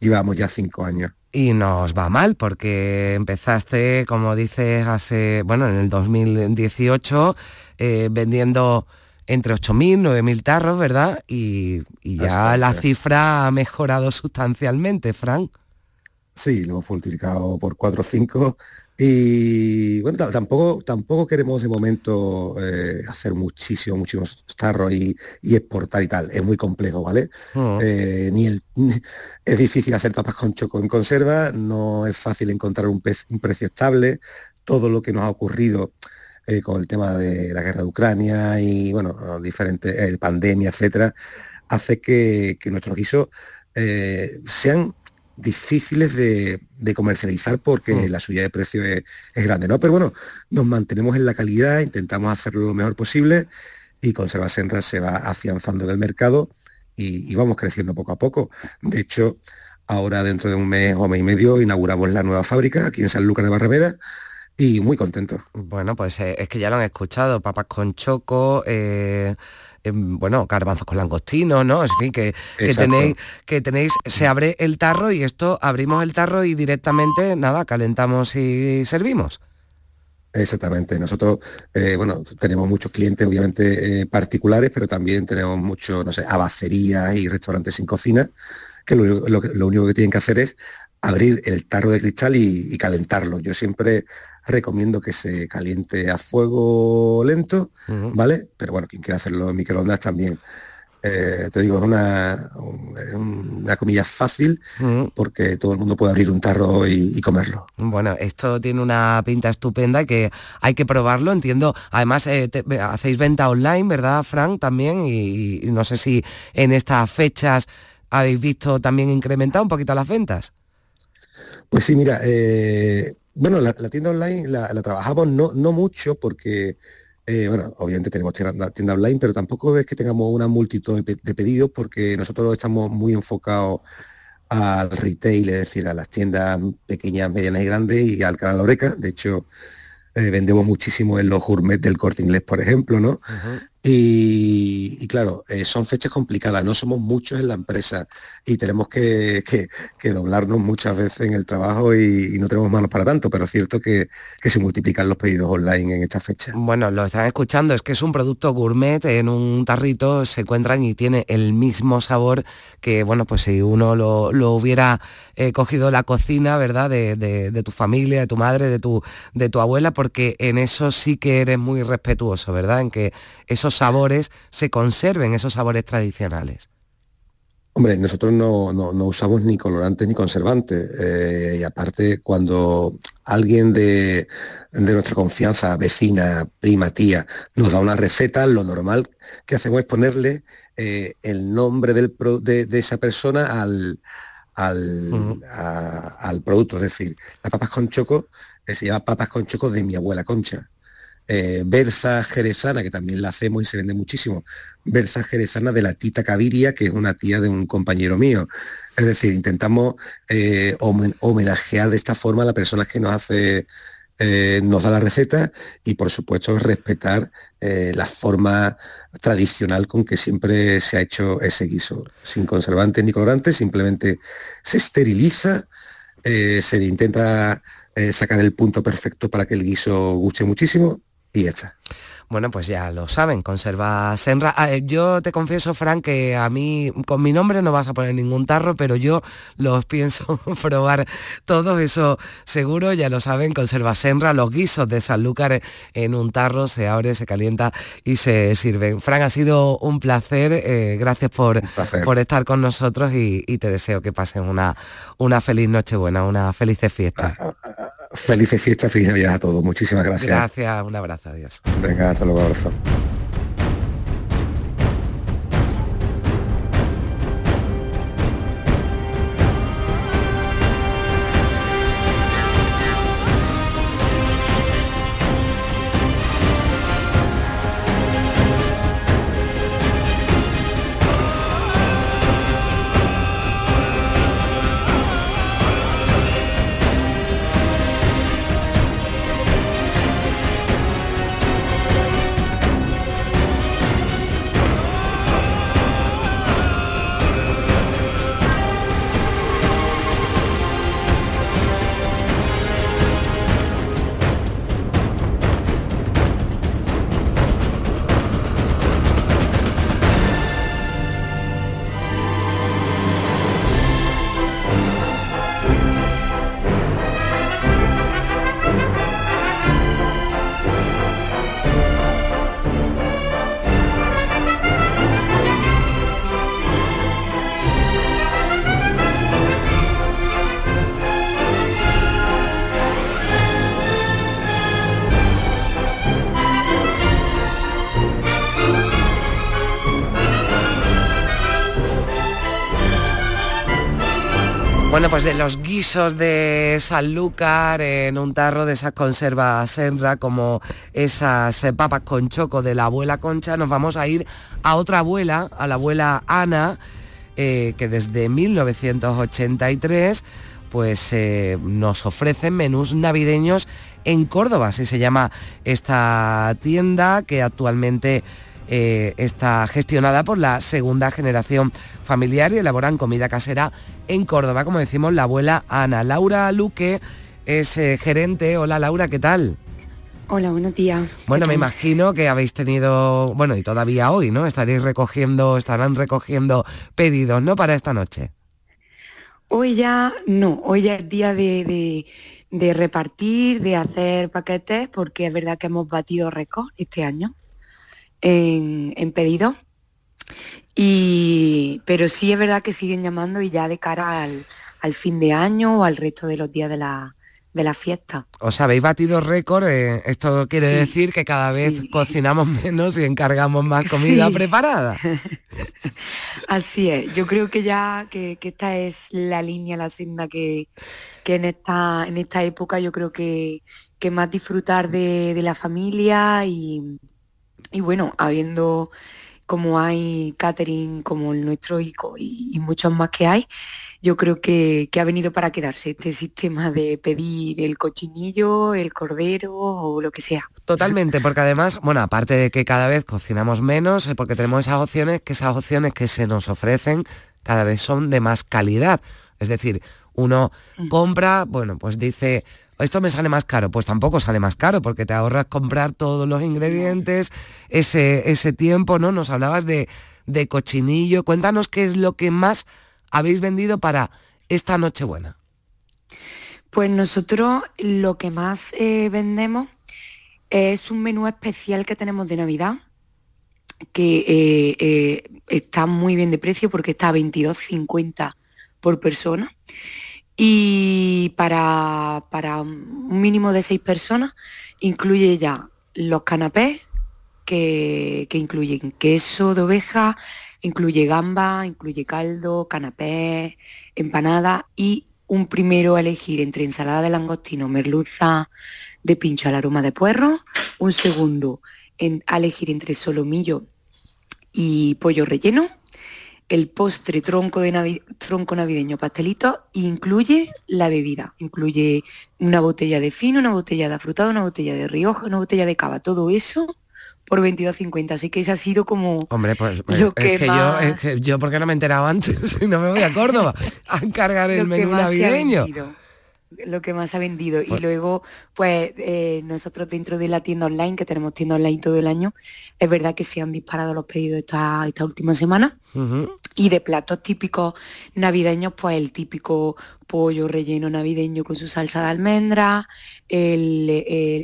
llevamos ya cinco años y nos va mal porque empezaste, como dices, hace, bueno, en el 2018 eh, vendiendo entre 8.000, 9.000 tarros, ¿verdad? Y, ya la cifra ha mejorado sustancialmente, Frank. Sí, lo hemos multiplicado por 4 o 5 y bueno, tampoco, tampoco queremos de momento eh, hacer muchísimo, muchísimos tarros y, exportar y tal. Es muy complejo, ¿vale? Mm. Eh, ni el, es difícil hacer papas con choco en conserva, no es fácil encontrar un, precio estable. Todo lo que nos ha ocurrido eh, con el tema de la guerra de Ucrania y bueno, diferentes pandemia, etcétera, hace que, que nuestros guisos sean difíciles de, comercializar porque mm. la subida de precio es, grande, ¿no? Pero bueno, nos mantenemos en la calidad, intentamos hacerlo lo mejor posible y Conserva Senra se va afianzando en el mercado y, vamos creciendo poco a poco. De hecho, ahora dentro de un mes o mes y medio inauguramos la nueva fábrica aquí en San Lucas de Barrameda y muy contentos. Bueno, pues eh, es que ya lo han escuchado, papas con choco, eh, Em, bueno, garbanzos con langostino, ¿no? En fin, que, tenéis, que tenéis, se abre el tarro y esto, abrimos el tarro y directamente, nada, calentamos y servimos. Exactamente. Nosotros, eh, bueno, tenemos muchos clientes, obviamente, eh, particulares, pero también tenemos muchos, no sé, abacerías y restaurantes sin cocina, que lo, único que tienen que hacer es abrir el tarro de cristal y, calentarlo. Yo siempre recomiendo que se caliente a fuego lento, ¿vale? Pero bueno, quien quiera hacerlo en microondas también. Eh, te digo, es una, una comida fácil porque todo el mundo puede abrir un tarro y, comerlo. Bueno, esto tiene una pinta estupenda que hay que probarlo, entiendo. Además, eh, hacéis venta online, ¿verdad, Frank? También, y, no sé si en estas fechas habéis visto también incrementar un poquito las ventas. Pues sí, mira, eh, bueno, la, tienda online la, trabajamos no, no mucho porque eh, bueno, obviamente tenemos tienda, online, pero tampoco es que tengamos una multitud de, pedidos porque nosotros estamos muy enfocados al retail, es decir, a las tiendas pequeñas, medianas y grandes y al canal Oreca. De hecho, eh, vendemos muchísimo en los gourmet del corte inglés, por ejemplo, ¿no? Y, claro, eh, son fechas complicadas, no somos muchos en la empresa y tenemos que, doblarnos muchas veces en el trabajo y, no tenemos manos para tanto, pero es cierto que, se multiplican los pedidos online en esta fecha. Bueno, lo están escuchando, es que es un producto gourmet, en un tarrito se encuentran y tiene el mismo sabor que, bueno, pues si uno lo, hubiera eh, cogido la cocina, ¿verdad? De, tu familia, de tu madre, de tu, de tu abuela, porque en eso sí que eres muy respetuoso, ¿verdad? En que esos sabores se conserven, esos sabores tradicionales. Hombre, nosotros no, usamos ni colorantes ni conservantes. Eh, y aparte, cuando alguien de, nuestra confianza, vecina, prima, tía, nos da una receta, lo normal que hacemos es ponerle eh, el nombre del de, esa persona al, al, producto. Es decir, las papas con choco eh, se llama papas con choco de mi abuela Concha. Eh, berza jerezana, que también la hacemos y se vende muchísimo, berza jerezana de la tita Caviria, que es una tía de un compañero mío. Es decir, intentamos eh, homenajear de esta forma a la persona que nos hace, eh, nos da la receta y por supuesto respetar la forma tradicional con que siempre se ha hecho ese guiso, sin conservantes ni colorantes, simplemente se esteriliza, se intenta sacar el punto perfecto para que el guiso guste muchísimo y ya Bueno, pues ya lo saben, conserva Senra. Ah, eh, yo te confieso, Frank, que a mí con mi nombre no vas a poner ningún tarro, pero yo los pienso probar todo eso seguro, ya lo saben, conserva Senra, los guisos de Sanlúcar en un tarro, se abre, se calienta y se sirven. Frank, ha sido un placer, eh, gracias por, por estar con nosotros y, te deseo que pasen una, una feliz Nochebuena, una feliz fiesta. Felices fiestas, feliz Navidad a todos. Muchísimas gracias. Gracias, un abrazo, adiós. Venga, hasta luego, abrazo. Bueno, pues de los guisos de Sanlúcar en un tarro de esas conservas Senra, como esas eh, papas con choco de la abuela Concha, nos vamos a ir a otra abuela, a la abuela Ana, eh, que desde 1983 pues eh, nos ofrecen menús navideños en Córdoba, así se llama esta tienda que actualmente eh, está gestionada por la segunda generación familiar y elaboran comida casera en Córdoba, como decimos, la abuela Ana. Laura Luque es eh, gerente. Hola Laura, ¿qué tal? Hola, buenos días. Bueno, me imagino que habéis tenido, bueno, y todavía hoy, ¿no? Estaréis recogiendo, estarán recogiendo pedidos, ¿no? Para esta noche. Hoy ya no, hoy ya es día de, repartir, de hacer paquetes, porque es verdad que hemos batido récord este año en, en pedidos. Y, pero sí es verdad que siguen llamando y ya de cara al, al fin de año o al resto de los días de la, de la fiesta. Os habéis batido récord, eh, esto quiere decir que cada vez cocinamos menos y encargamos más comida preparada. Así es, yo creo que ya que, esta es la línea, la senda que, que, en, esta, en esta época yo creo que, que más disfrutar de, la familia y, y bueno, habiendo como hay catering como el nuestro y, y muchos más que hay, yo creo que, ha venido para quedarse este sistema de pedir el cochinillo, el cordero o lo que sea. Totalmente, porque además, bueno, aparte de que cada vez cocinamos menos, porque tenemos esas opciones, que esas opciones que se nos ofrecen cada vez son de más calidad. Es decir, uno mm. compra, bueno, pues dice, esto me sale más caro, pues tampoco sale más caro porque te ahorras comprar todos los ingredientes, ese, ese tiempo, ¿no? Nos hablabas de, de cochinillo, cuéntanos qué es lo que más habéis vendido para esta Nochebuena? Pues nosotros lo que más eh, vendemos es un menú especial que tenemos de Navidad, que eh, eh, está muy bien de precio porque está a 22,50 por persona. Y para, para un mínimo de seis personas incluye ya los canapés, que, que incluyen queso de oveja, Incluye gamba, incluye caldo, canapé, empanada y un primero a elegir entre ensalada de langostino, merluza de pincho al aroma de puerro, un segundo a elegir entre solomillo y pollo relleno, el postre tronco, de tronco navideño pastelito incluye la bebida, incluye una botella de fino, una botella de afrutado, una botella de rioja, una botella de cava, todo eso por 22.50, así que ese ha sido como Hombre, pues, pues lo que, yo, es que yo porque no me he enterado antes, no me voy a Córdoba a encargar el menú navideño. Lo que más ha vendido. Y luego, pues eh, nosotros dentro de la tienda online, que tenemos tienda online todo el año, es verdad que se han disparado los pedidos esta, esta última semana. Y de platos típicos navideños, pues el típico pollo relleno navideño con su salsa de almendra, el,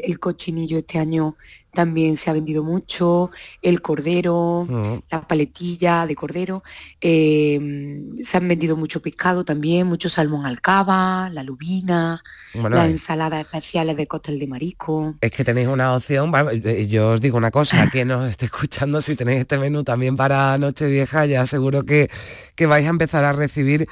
el cochinillo este año también se ha vendido mucho, el cordero, la paletilla de cordero, em, se han vendido mucho pescado también, mucho salmón alcaba, la lubina, las ensaladas especiales de cóctel de marisco. Es que tenéis una opción, eh, yo os digo una cosa, quien nos esté escuchando, si tenéis este menú también para Nochevieja, ya seguro que, que vais a empezar a recibir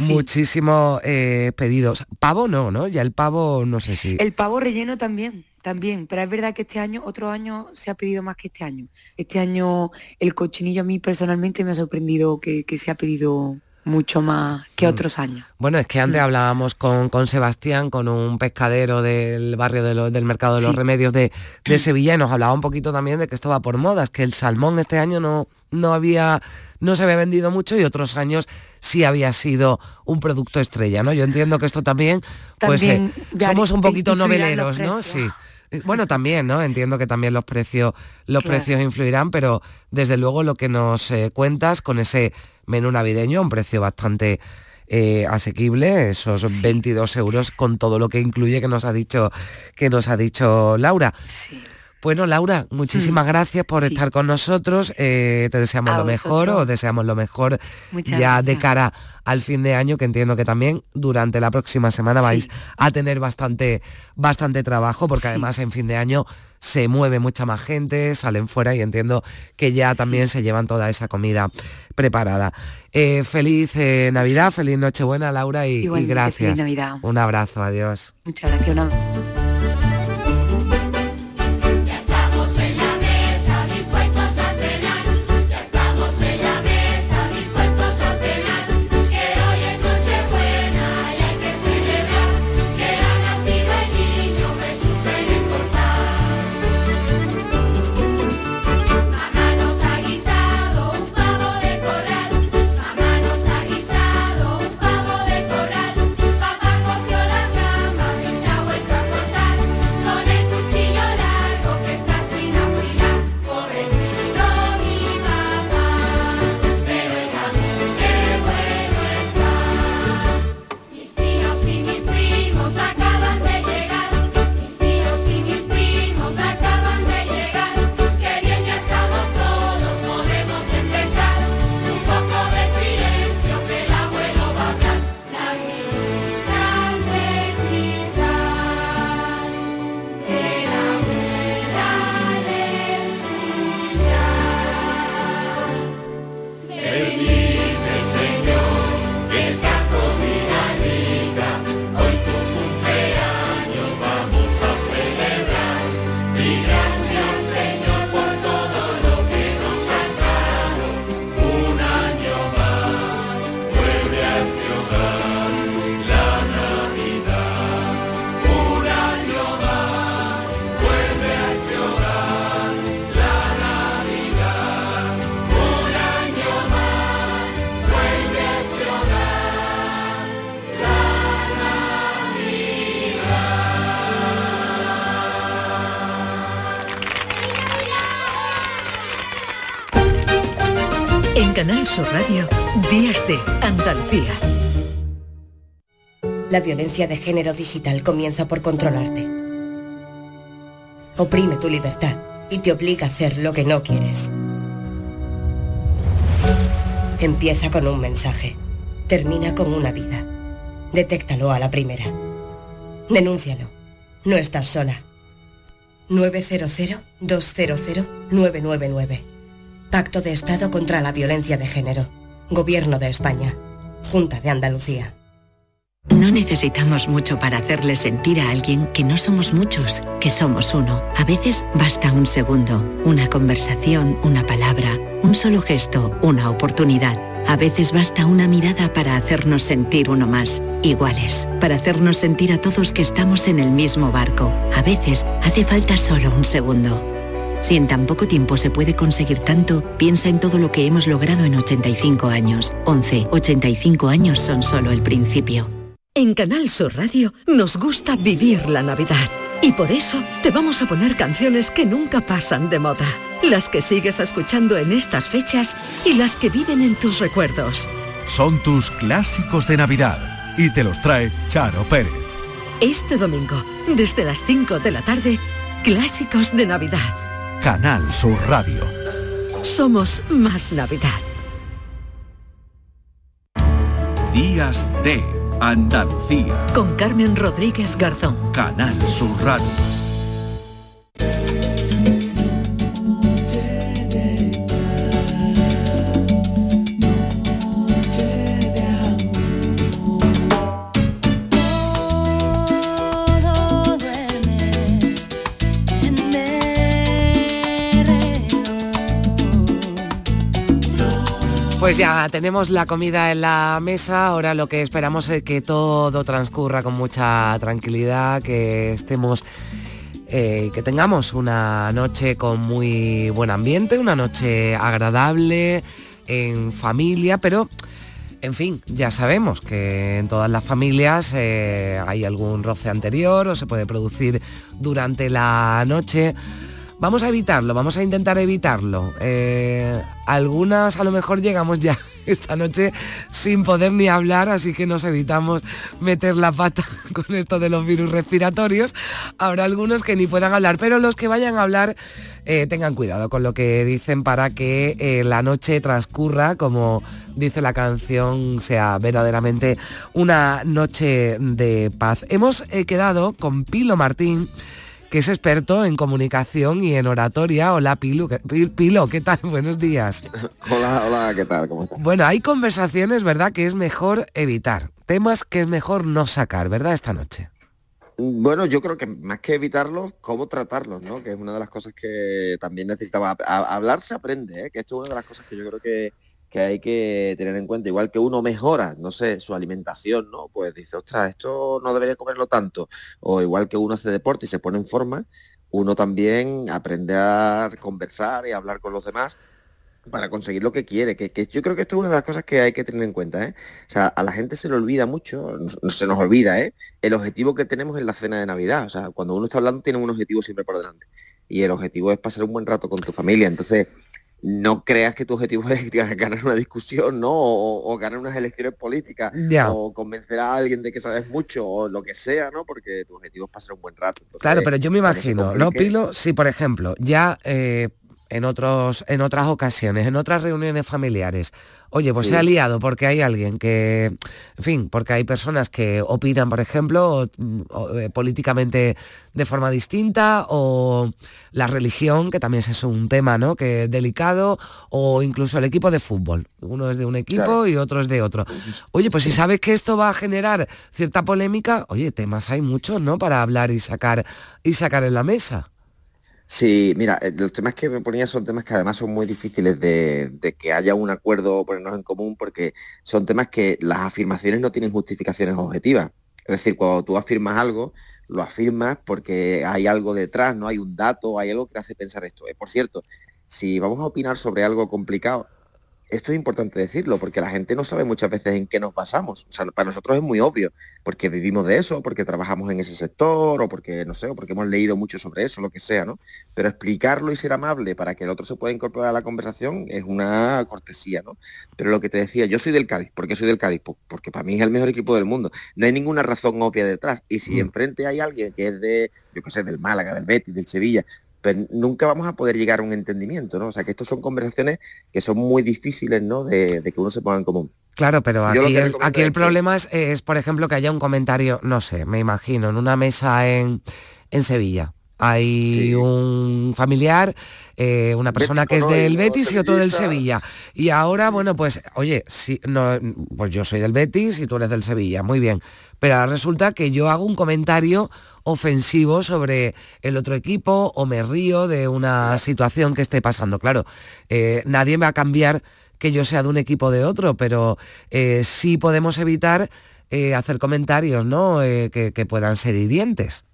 muchísimos eh, pedidos. Pavo no, ¿no? Ya el pavo no sé si... El pavo relleno también también, pero es verdad que este año, otro año se ha pedido más que este año. Este año el cochinillo a mí personalmente me ha sorprendido que, se ha pedido mucho más que mm. otros años. Bueno, es que antes mm. hablábamos con, con, Sebastián, con un pescadero del barrio del Mercado de los Remedios de, de, Sevilla, y nos hablaba un poquito también de que esto va por modas, que el salmón este año no, no había no se había vendido mucho y otros años sí había sido un producto estrella, ¿no? Yo entiendo que esto también, pues eh, somos un poquito noveleros, ¿no? Sí. Eh, bueno, también, ¿no? Entiendo que también los precios, los precios influirán, pero desde luego lo que nos eh, cuentas con ese menú navideño, un precio bastante eh, asequible, esos 22 euros con todo lo que incluye que nos ha dicho, que nos ha dicho Laura. Bueno, Laura, muchísimas mm. gracias por estar con nosotros. Eh, te deseamos lo mejor o deseamos lo mejor ya de cara al fin de año, que entiendo que también durante la próxima semana vais a tener bastante, bastante trabajo, porque además en fin de año se mueve mucha más gente, salen fuera y entiendo que ya también se llevan toda esa comida preparada. Eh, feliz eh, Navidad, feliz Nochebuena, Laura, y, y gracias. Navidad. Un abrazo, adiós. Muchas gracias. Canal Sur Radio, Días de Andalucía. La violencia de género digital comienza por controlarte. Oprime tu libertad y te obliga a hacer lo que no quieres. Empieza con un mensaje. Termina con una vida. Detéctalo a la primera. Denúncialo. No estás sola. 900-200-999. Pacto de Estado contra la Violencia de Género. Gobierno de España. Junta de Andalucía. No necesitamos mucho para hacerle sentir a alguien que no somos muchos, que somos uno. A veces basta un segundo, una conversación, una palabra, un solo gesto, una oportunidad. A veces basta una mirada para hacernos sentir uno más, iguales, para hacernos sentir a todos que estamos en el mismo barco. A veces hace falta solo un segundo. Si en tan poco tiempo se puede conseguir tanto, piensa en todo lo que hemos logrado en 85 años. 11, 85 años son solo el principio. En Canal Sur Radio nos gusta vivir la Navidad. Y por eso te vamos a poner canciones que nunca pasan de moda. Las que sigues escuchando en estas fechas y las que viven en tus recuerdos. Son tus clásicos de Navidad y te los trae Charo Pérez. Este domingo, desde las 5 de la tarde, Clásicos de Navidad. Canal Sur Radio. Somos más Navidad. Días de Andalucía. Con Carmen Rodríguez Garzón. Canal Sur Radio. Pues ya tenemos la comida en la mesa, ahora lo que esperamos es que todo transcurra con mucha tranquilidad, que estemos, eh, que tengamos una noche con muy buen ambiente, una noche agradable, en familia, pero en fin, ya sabemos que en todas las familias eh, hay algún roce anterior o se puede producir durante la noche. Vamos a evitarlo, vamos a intentar evitarlo. Eh, algunas a lo mejor llegamos ya esta noche sin poder ni hablar, así que nos evitamos meter la pata con esto de los virus respiratorios. Habrá algunos que ni puedan hablar, pero los que vayan a hablar eh, tengan cuidado con lo que dicen para que eh, la noche transcurra, como dice la canción, sea verdaderamente una noche de paz. Hemos quedado con Pilo Martín que es experto en comunicación y en oratoria. Hola Pilo, Pilo, ¿qué tal? Buenos días. Hola, hola, ¿qué tal? ¿Cómo estás? Bueno, hay conversaciones, ¿verdad?, que es mejor evitar. Temas que es mejor no sacar, ¿verdad?, esta noche. Bueno, yo creo que más que evitarlos, cómo tratarlos, ¿no? Que es una de las cosas que también necesitaba. hablar se aprende, ¿eh? que esto es una de las cosas que yo creo que, que hay que tener en cuenta. Igual que uno mejora, no sé, su alimentación, ¿no? Pues dice, ostras, esto no debería comerlo tanto. O igual que uno hace deporte y se pone en forma, uno también aprende a conversar y hablar con los demás para conseguir lo que quiere, que, yo creo que esto es una de las cosas que hay que tener en cuenta, ¿eh? O sea, a la gente se le olvida mucho, se nos olvida, ¿eh? El objetivo que tenemos en la cena de Navidad, o sea, cuando uno está hablando tiene un objetivo siempre por delante. Y el objetivo es pasar un buen rato con tu familia. Entonces, no creas que tu objetivo es ganar una discusión, ¿no? O, ganar unas elecciones políticas, o convencer a alguien de que sabes mucho, o lo que sea, ¿no? Porque tu objetivo es pasar un buen rato. claro, pero yo me imagino, ¿no, Pilo? Si, por ejemplo, ya eh, en, otros, en otras ocasiones, en otras reuniones familiares, oye, pues se ha liado porque hay alguien que, en fin, porque hay personas que opinan, por ejemplo, eh, políticamente de forma distinta, o la religión, que también es un tema, ¿no? Que es delicado, o incluso el equipo de fútbol. Uno es de un equipo y otro es de otro. Oye, pues si sabes que esto va a generar cierta polémica, oye, temas hay muchos, ¿no? Para hablar y sacar y sacar en la mesa. Sí, mira, eh, los temas que me ponía son temas que además son muy difíciles de, que haya un acuerdo o ponernos en común porque son temas que las afirmaciones no tienen justificaciones objetivas. Es decir, cuando tú afirmas algo, lo afirmas porque hay algo detrás, no hay un dato, hay algo que te hace pensar esto. Eh, por cierto, si vamos a opinar sobre algo complicado, esto es importante decirlo, porque la gente no sabe muchas veces en qué nos basamos. O sea, para nosotros es muy obvio, porque vivimos de eso, porque trabajamos en ese sector, o porque, no sé, o porque hemos leído mucho sobre eso, lo que sea, ¿no? Pero explicarlo y ser amable para que el otro se pueda incorporar a la conversación es una cortesía, ¿no? Pero lo que te decía, yo soy del Cádiz. ¿Por qué soy del Cádiz? Pues porque para mí es el mejor equipo del mundo. No hay ninguna razón obvia detrás. Y si mm. enfrente hay alguien que es de, yo qué sé, del Málaga, del Betis, del Sevilla, pero nunca vamos a poder llegar a un entendimiento, ¿no? O sea, que estos son conversaciones que son muy difíciles, ¿no? De, que uno se ponga en común. Claro, pero aquí el, aquí el, problema es, por ejemplo, que haya un comentario, no sé, me imagino, en una mesa en, en Sevilla. Hay un familiar, eh, una persona que es del Betis y otro del Sevilla. Y ahora, bueno, pues, oye, si, no, pues yo soy del Betis y tú eres del Sevilla, muy bien. Pero ahora resulta que yo hago un comentario ofensivo sobre el otro equipo o me río de una situación que esté pasando. Claro, eh, nadie me va a cambiar que yo sea de un equipo de otro, pero eh, sí podemos evitar hacer comentarios ¿no? Que, que, puedan ser hirientes.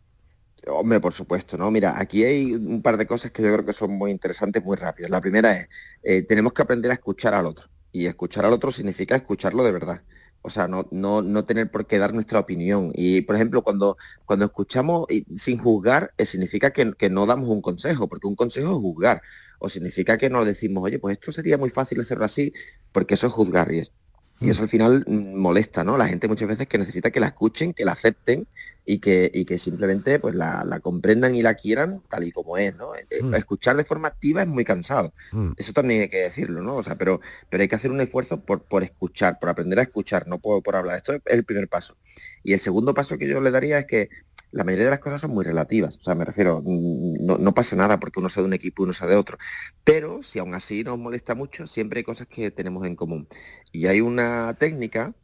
Hombre, por supuesto, ¿no? Mira, aquí hay un par de cosas que yo creo que son muy interesantes, muy rápidas. La primera es, tenemos que aprender a escuchar al otro. Y escuchar al otro significa escucharlo de verdad o sea, no, no, no, tener por qué dar nuestra opinión. Y, por ejemplo, cuando, cuando escuchamos sin juzgar, eh, significa que, que, no damos un consejo, porque un consejo es juzgar. O significa que no decimos, oye, pues esto sería muy fácil hacerlo así, porque eso es juzgar. Y, es, y eso mm. al final mm, molesta, ¿no? La gente muchas veces que necesita que la escuchen, que la acepten y que, y que simplemente pues la, comprendan y la quieran tal y como es, ¿no? Eh, mm. Escuchar de forma activa es muy cansado. Mm. Eso también hay que decirlo, ¿no? O sea, pero, pero hay que hacer un esfuerzo por, por escuchar, por aprender a escuchar, no por, por hablar. Esto es el primer paso. Y el segundo paso que yo le daría es que la mayoría de las cosas son muy relativas. O sea, me refiero, mm, no, no, pasa nada porque uno sea de un equipo y uno sea de otro. Pero si aún así nos molesta mucho, siempre hay cosas que tenemos en común. Y hay una técnica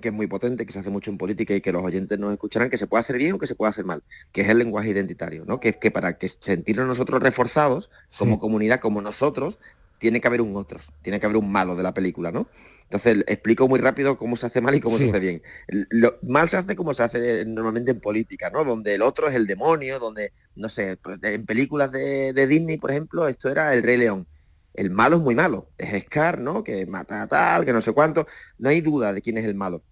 que es muy potente, que se hace mucho en política y que los oyentes nos escucharán, que se puede hacer bien o que se puede hacer mal, que es el lenguaje identitario, ¿no? Que es que para que sentirnos nosotros reforzados como comunidad, como nosotros, tiene que haber un otro, tiene que haber un malo de la película, ¿no? Entonces explico muy rápido cómo se hace mal y cómo se hace bien. Lo, mal se hace como se hace normalmente en política, ¿no? Donde el otro es el demonio, donde, no sé, pues, en películas de, de Disney, por ejemplo, esto era el Rey León el malo es muy malo. Es Scar, ¿no? Que mata a tal, que no sé cuánto. No hay duda de quién es el malo.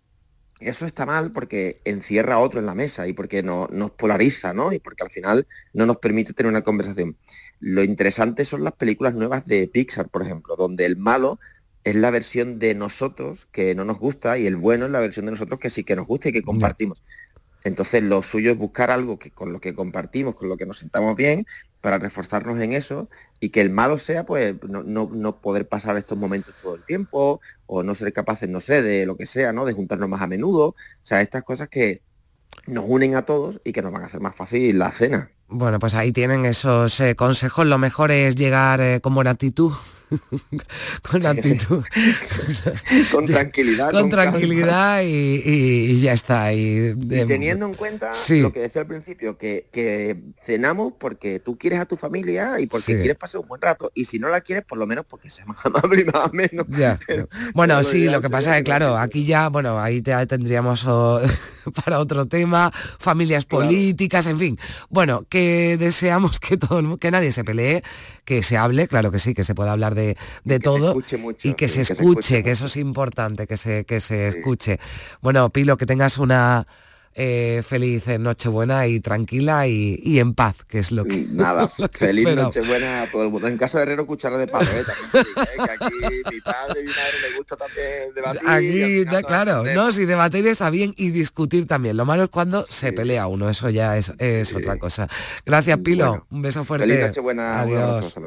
Eso está mal porque encierra a otro en la mesa y porque no, nos polariza, ¿no? Y porque al final no nos permite tener una conversación. Lo interesante son las películas nuevas de Pixar, por ejemplo, donde el malo es la versión de nosotros que no nos gusta y el bueno es la versión de nosotros que sí que nos gusta y que compartimos. Entonces lo suyo es buscar algo que con lo que compartimos, con lo que nos sentamos bien, para reforzarnos en eso y que el malo sea pues no, no, poder pasar estos momentos todo el tiempo o no ser capaces, no sé, de lo que sea, ¿no? De juntarnos más a menudo. O sea, estas cosas que nos unen a todos y que nos van a hacer más fácil la cena. Bueno, pues ahí tienen esos eh, consejos. Lo mejor es llegar eh, con buena actitud. Con actitud. con tranquilidad. Con, tranquilidad y, ya está. Y, teniendo en cuenta lo que decía al principio, que, cenamos porque tú quieres a tu familia y porque quieres pasar un buen rato. Y si no la quieres, por lo menos porque se más amable y más menos. bueno, sí, lo que pasa es que, claro, aquí ya, bueno, ahí te, tendríamos para otro tema, familias políticas, en fin. Bueno, que deseamos que todo que nadie se pelee, que se hable, claro que sí, que se pueda hablar de, todo y que, se, escuche, que, eso es importante, que se, que se escuche. Bueno, Pilo, que tengas una eh, feliz Nochebuena y tranquila y, en paz, que es lo que... Nada, feliz Nochebuena a todo el mundo. En casa de Herrero, cuchara de palo, ¿eh? También ¿eh? que aquí mi padre y mi madre me gusta también debatir. Aquí, claro, no, si debatir está bien y discutir también. Lo malo es cuando se pelea uno, eso ya es, es otra cosa. Gracias, Pilo. un beso fuerte. Feliz Nochebuena. Adiós.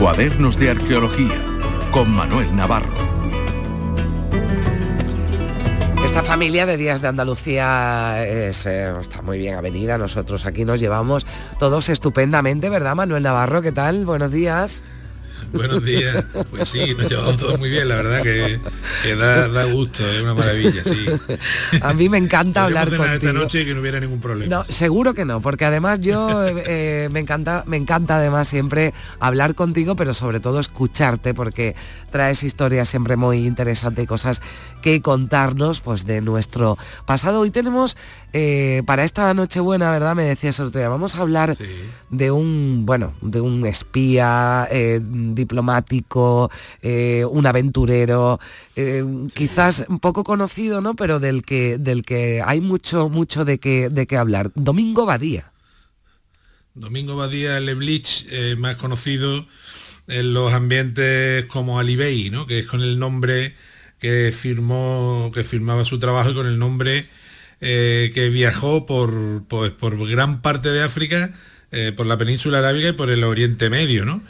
Cuadernos de Arqueología con Manuel Navarro. Esta familia de Días de Andalucía eh, está muy bien avenida. Nosotros aquí nos llevamos todos estupendamente, ¿verdad, Manuel Navarro? ¿Qué tal? Buenos días. Buenos días. Pues sí, nos llevamos todo muy bien, la verdad que, da, gusto, es una maravilla, sí. A mí me encanta hablar contigo. esta noche que no hubiera ningún problema. No, seguro que no, porque además yo eh, me encanta, me encanta además siempre hablar contigo, pero sobre todo escucharte, porque traes historias siempre muy interesantes y cosas que contarnos pues de nuestro pasado. Hoy tenemos eh, para esta Nochebuena, ¿verdad? Me otro día, vamos a hablar de un, bueno, de un espía eh, diplomático, eh, un aventurero, quizás un poco conocido, ¿no? Pero del que, del que hay mucho, mucho de qué de hablar. Domingo Badía. Domingo Badía Leblich, más conocido en los ambientes como Alibey, ¿no? Que es con el nombre que firmó, que firmaba su trabajo y con el nombre eh, que viajó por, pues, por, gran parte de África, eh, por la península arábiga y por el Oriente Medio, ¿no?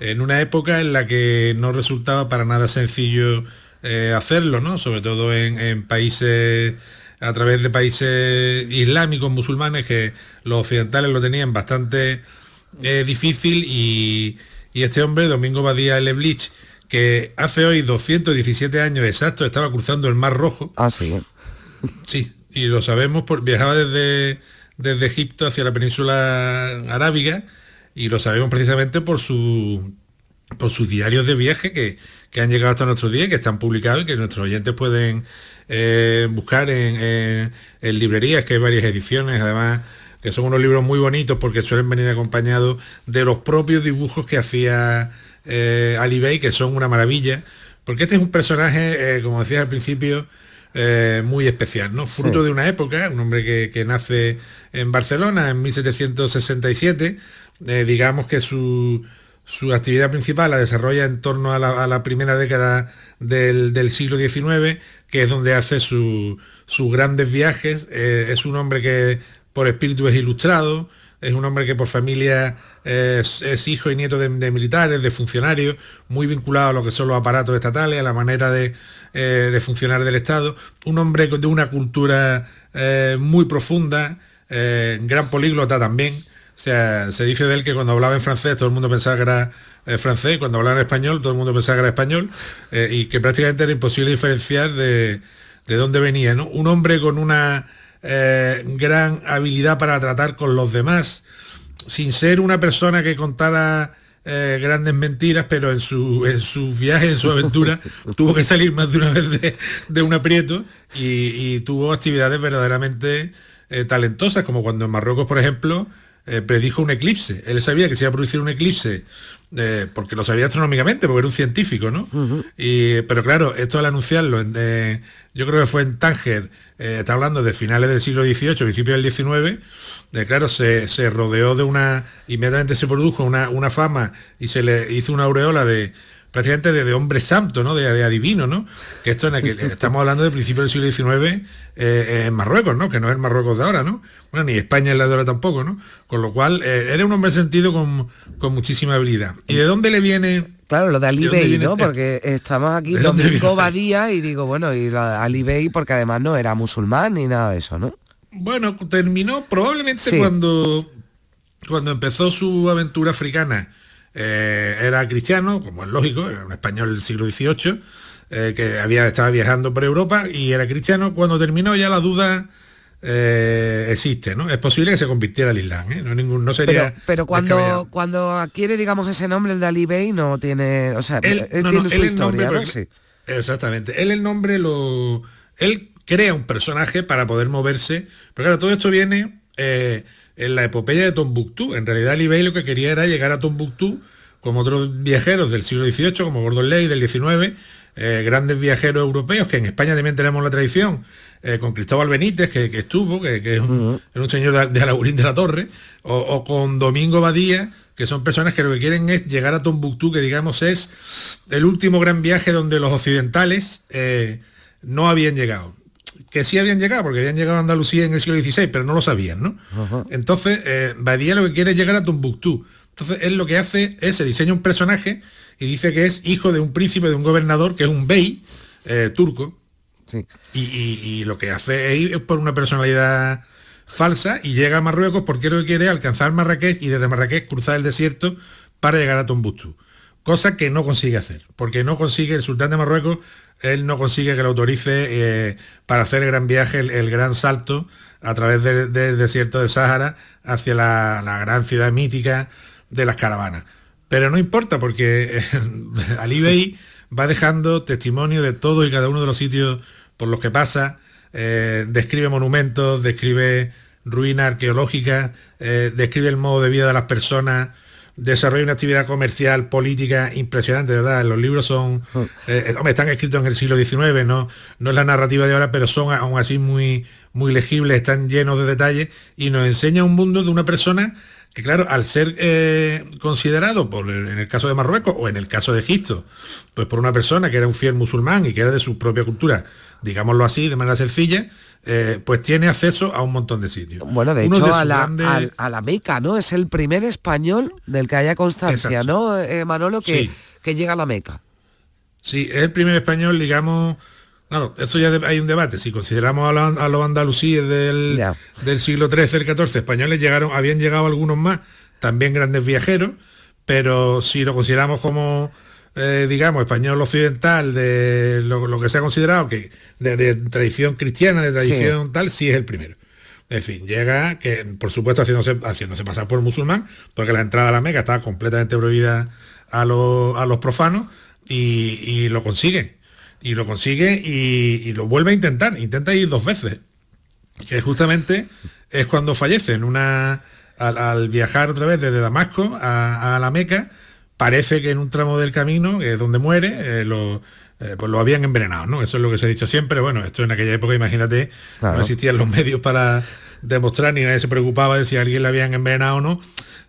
En una época en la que no resultaba para nada sencillo eh, hacerlo, ¿no? Sobre todo en, países, a través de países islámicos, musulmanes, que los occidentales lo tenían bastante difícil y, este hombre, Domingo Badía Leblich, que hace hoy 217 años exactos estaba cruzando el Mar Rojo. Ah, sí. Sí, y lo sabemos, por, viajaba desde, desde Egipto hacia la península arábiga y lo sabemos precisamente por, su, por sus diarios de viaje que, han llegado hasta nuestro día, que están publicados y que nuestros oyentes pueden eh, buscar en, librerías, que hay varias ediciones, además que son unos libros muy bonitos porque suelen venir acompañados de los propios dibujos que hacía eh, Ali Bey, que son una maravilla, porque este es un personaje, eh, como decía al principio, eh, muy especial, ¿no? Fruto de una época, un hombre que, nace en Barcelona en 1767, eh, digamos que su, actividad principal la desarrolla en torno a la, primera década del, siglo XIX, que es donde hace sus grandes viajes. Eh, es un hombre que por espíritu es ilustrado, es un hombre que por familia es, hijo y nieto de, militares, de funcionarios, muy vinculado a lo que son los aparatos estatales, a la manera de, eh, funcionar del Estado. Un hombre de una cultura eh, muy profunda, eh, gran políglota también. O sea, se dice de él que cuando hablaba en francés todo el mundo pensaba que era francés, cuando hablaba en español todo el mundo pensaba que era español, y que prácticamente era imposible diferenciar de, de dónde venía. Un hombre con una gran habilidad para tratar con los demás, sin ser una persona que contara eh, grandes mentiras, pero en su, en su viaje, en su aventura, tuvo que salir más de una vez de, un aprieto y, tuvo actividades verdaderamente eh, talentosas, como cuando en Marruecos, por ejemplo, eh, predijo un eclipse. Él sabía que se iba a producir un eclipse porque lo sabía astronómicamente, porque era un científico, ¿no? y, pero claro, esto al anunciarlo, yo creo que fue en Tánger, está hablando de finales del siglo XVIII, principios del XIX, de claro, se, rodeó de una, inmediatamente se produjo una, una, fama y se le hizo una aureola de prácticamente de, hombre santo, ¿no? De, adivino, ¿no? Que esto en el que estamos hablando de principios del siglo XIX eh, en Marruecos, ¿no? Que no es el Marruecos de ahora, ¿no? Bueno, ni España es la de ahora tampoco, ¿no? Con lo cual, eh, era un hombre sentido con, muchísima habilidad. ¿Y de dónde le viene Claro, lo de Ali Bey, ¿no? Este? Porque estamos aquí Domingo Badía y digo, bueno, y lo de Ali Bey porque además no era musulmán ni nada de eso, ¿no? Bueno, terminó probablemente cuando, cuando empezó su aventura africana. Eh, era cristiano, como es lógico, era un español del siglo XVIII, eh, que había, estaba viajando por Europa y era cristiano. Cuando terminó ya la duda eh, existe, ¿no? Es posible que se convirtiera al Islam, No, ningún, no sería... Pero, cuando, cuando adquiere, digamos, ese nombre, el de Ali Bey, no tiene... O sea, él, tiene su historia, Exactamente. Él el nombre lo... Él crea un personaje para poder moverse. Pero claro, todo esto viene eh, en la epopeya de Tombuctú. En realidad Ali lo que quería era llegar a Tombuctú como otros viajeros del siglo XVIII, como Gordon Ley del XIX, eh, grandes viajeros europeos, que en España también tenemos la tradición, eh, con Cristóbal Benítez, que, estuvo, que, es un, señor de, Alaurín de la Torre, o, con Domingo Badía, que son personas que lo que quieren es llegar a Tombuctú, que digamos es el último gran viaje donde los occidentales no habían llegado que sí habían llegado, porque habían llegado a Andalucía en el siglo XVI, pero no lo sabían, ¿no? Entonces, eh, Badía lo que quiere es llegar a Tombuctú. Entonces, él lo que hace es, se diseña un personaje y dice que es hijo de un príncipe, de un gobernador, que es un bey eh, turco. Y, lo que hace es por una personalidad falsa y llega a Marruecos porque lo que quiere alcanzar Marrakech y desde Marrakech cruzar el desierto para llegar a Tombuctú. cosa que no consigue hacer, porque no consigue el sultán de Marruecos, él no consigue que lo autorice eh, para hacer el gran viaje, el, gran salto a través del desierto de Sáhara hacia la, gran ciudad mítica de las caravanas. Pero no importa porque eh, Ali Bey va dejando testimonio de todo y cada uno de los sitios por los que pasa, eh, describe monumentos, describe ruinas arqueológicas, describe el modo de vida de las personas, desarrolla una actividad comercial, política impresionante, ¿verdad? Los libros son, eh, eh, están escritos en el siglo XIX, ¿no? no es la narrativa de ahora, pero son aún así muy, muy legibles, están llenos de detalles y nos enseña un mundo de una persona que claro, al ser eh, considerado, por, en el caso de Marruecos o en el caso de Egipto, pues por una persona que era un fiel musulmán y que era de su propia cultura, digámoslo así, de manera sencilla, eh, pues tiene acceso a un montón de sitios. Bueno, de hecho, a, la, a, Meca, ¿no? Es el primer español del que haya constancia, ¿no, eh, Manolo, que, que llega a la Meca? Sí, es el primer español, digamos... Claro, eso ya hay un debate. Si consideramos a, los andalusíes del, del siglo XIII, el XIV, españoles llegaron, habían llegado algunos más, también grandes viajeros, pero si lo consideramos como eh, digamos, español occidental de lo, que se ha considerado que de, tradición cristiana, de tradición tal, sí es el primero. En fin, llega, que por supuesto haciéndose, haciéndose pasar por musulmán, porque la entrada a la Meca estaba completamente prohibida a, los profanos y, lo consigue. Y lo consigue y, lo vuelve a intentar. Intenta ir dos veces. Que justamente es cuando fallece en una, al, viajar otra vez desde Damasco a la Meca, parece que en un tramo del camino, que es donde muere, eh, lo, eh, pues lo habían envenenado, ¿no? Eso es lo que se ha dicho siempre. Bueno, esto en aquella época, imagínate, no existían los medios para demostrar, ni nadie se preocupaba de si a alguien le habían envenenado o no.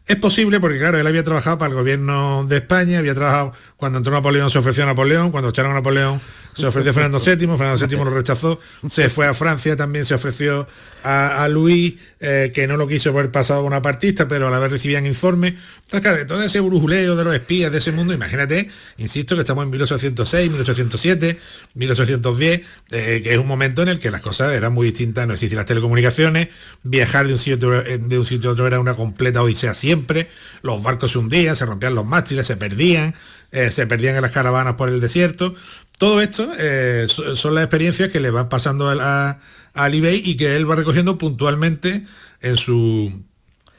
Es posible porque, claro, él había trabajado para el gobierno de España, había trabajado cuando entró Napoleón, se ofreció a Napoleón, cuando echaron a Napoleón, se ofreció a Fernando VII, Fernando VII lo rechazó, se fue a Francia, también se ofreció a, Luis, eh, que no lo quiso por pasado una partista, pero a la vez recibían informes. Entonces, todo ese brujuleo de los espías de ese mundo, imagínate, insisto, que estamos en 1806, 1807, 1810, que es un momento en el que las cosas eran muy distintas, no existían las telecomunicaciones, viajar de un sitio, de un sitio a otro era una completa odisea siempre, los barcos se hundían, se rompían los mástiles, se perdían, eh, se perdían en las caravanas por el desierto. Todo esto son las experiencias que le van pasando a, eBay y que él va recogiendo puntualmente en su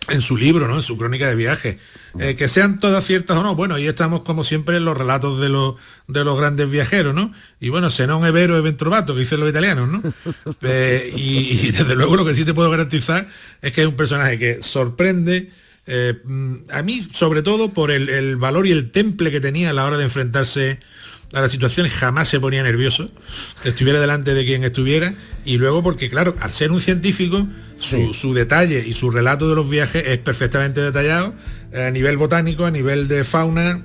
en su libro, ¿no? En su crónica de viaje. Eh, que sean todas ciertas o no, bueno, ahí estamos como siempre en los relatos de los, de los grandes viajeros, ¿no? Y bueno, un evero e trovato, que dicen los italianos, ¿no? Eh, y, desde luego lo que sí te puedo garantizar es que es un personaje que sorprende, eh, a mí sobre todo por el, el, valor y el temple que tenía a la hora de enfrentarse a las situaciones jamás se ponía nervioso, estuviera delante de quien estuviera, y luego porque, claro, al ser un científico, su, detalle y su relato de los viajes es perfectamente detallado eh, a nivel botánico, a nivel de fauna,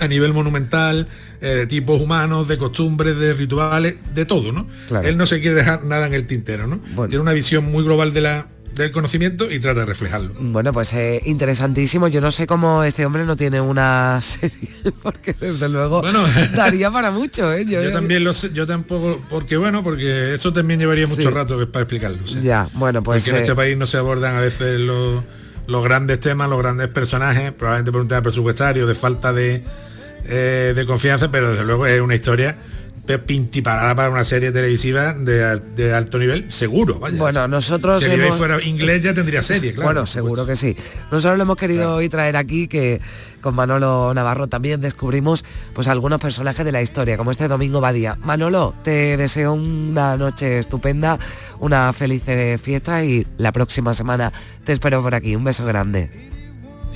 a nivel monumental, eh, de tipos humanos, de costumbres, de rituales, de todo, ¿no? Él no se quiere dejar nada en el tintero, ¿no? Tiene una visión muy global de la, del conocimiento y trata de reflejarlo. Bueno, pues eh, interesantísimo. Yo no sé cómo este hombre no tiene una serie, porque desde luego daría para mucho. ¿eh? Yo, también lo sé, yo tampoco, porque bueno, porque eso también llevaría mucho rato para explicarlo. Ya, bueno, pues... Porque en este eh, país no se abordan a veces los, los grandes temas, los grandes personajes, probablemente por un tema presupuestario, de falta de, eh, de confianza, pero desde luego es una historia pintiparada para una serie televisiva de, alto nivel, seguro, vaya. Bueno, nosotros... Si fuera inglés ya tendría serie, claro. Bueno, seguro que sí. Nosotros lo hemos querido hoy traer aquí, que con Manolo Navarro también descubrimos pues algunos personajes de la historia, como este Domingo Badía. Manolo, te deseo una noche estupenda, una feliz fiesta y la próxima semana te espero por aquí. Un beso grande.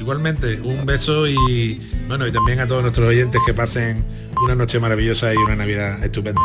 Igualmente, un beso y bueno, y también a todos nuestros oyentes que pasen una noche maravillosa y una Navidad estupenda.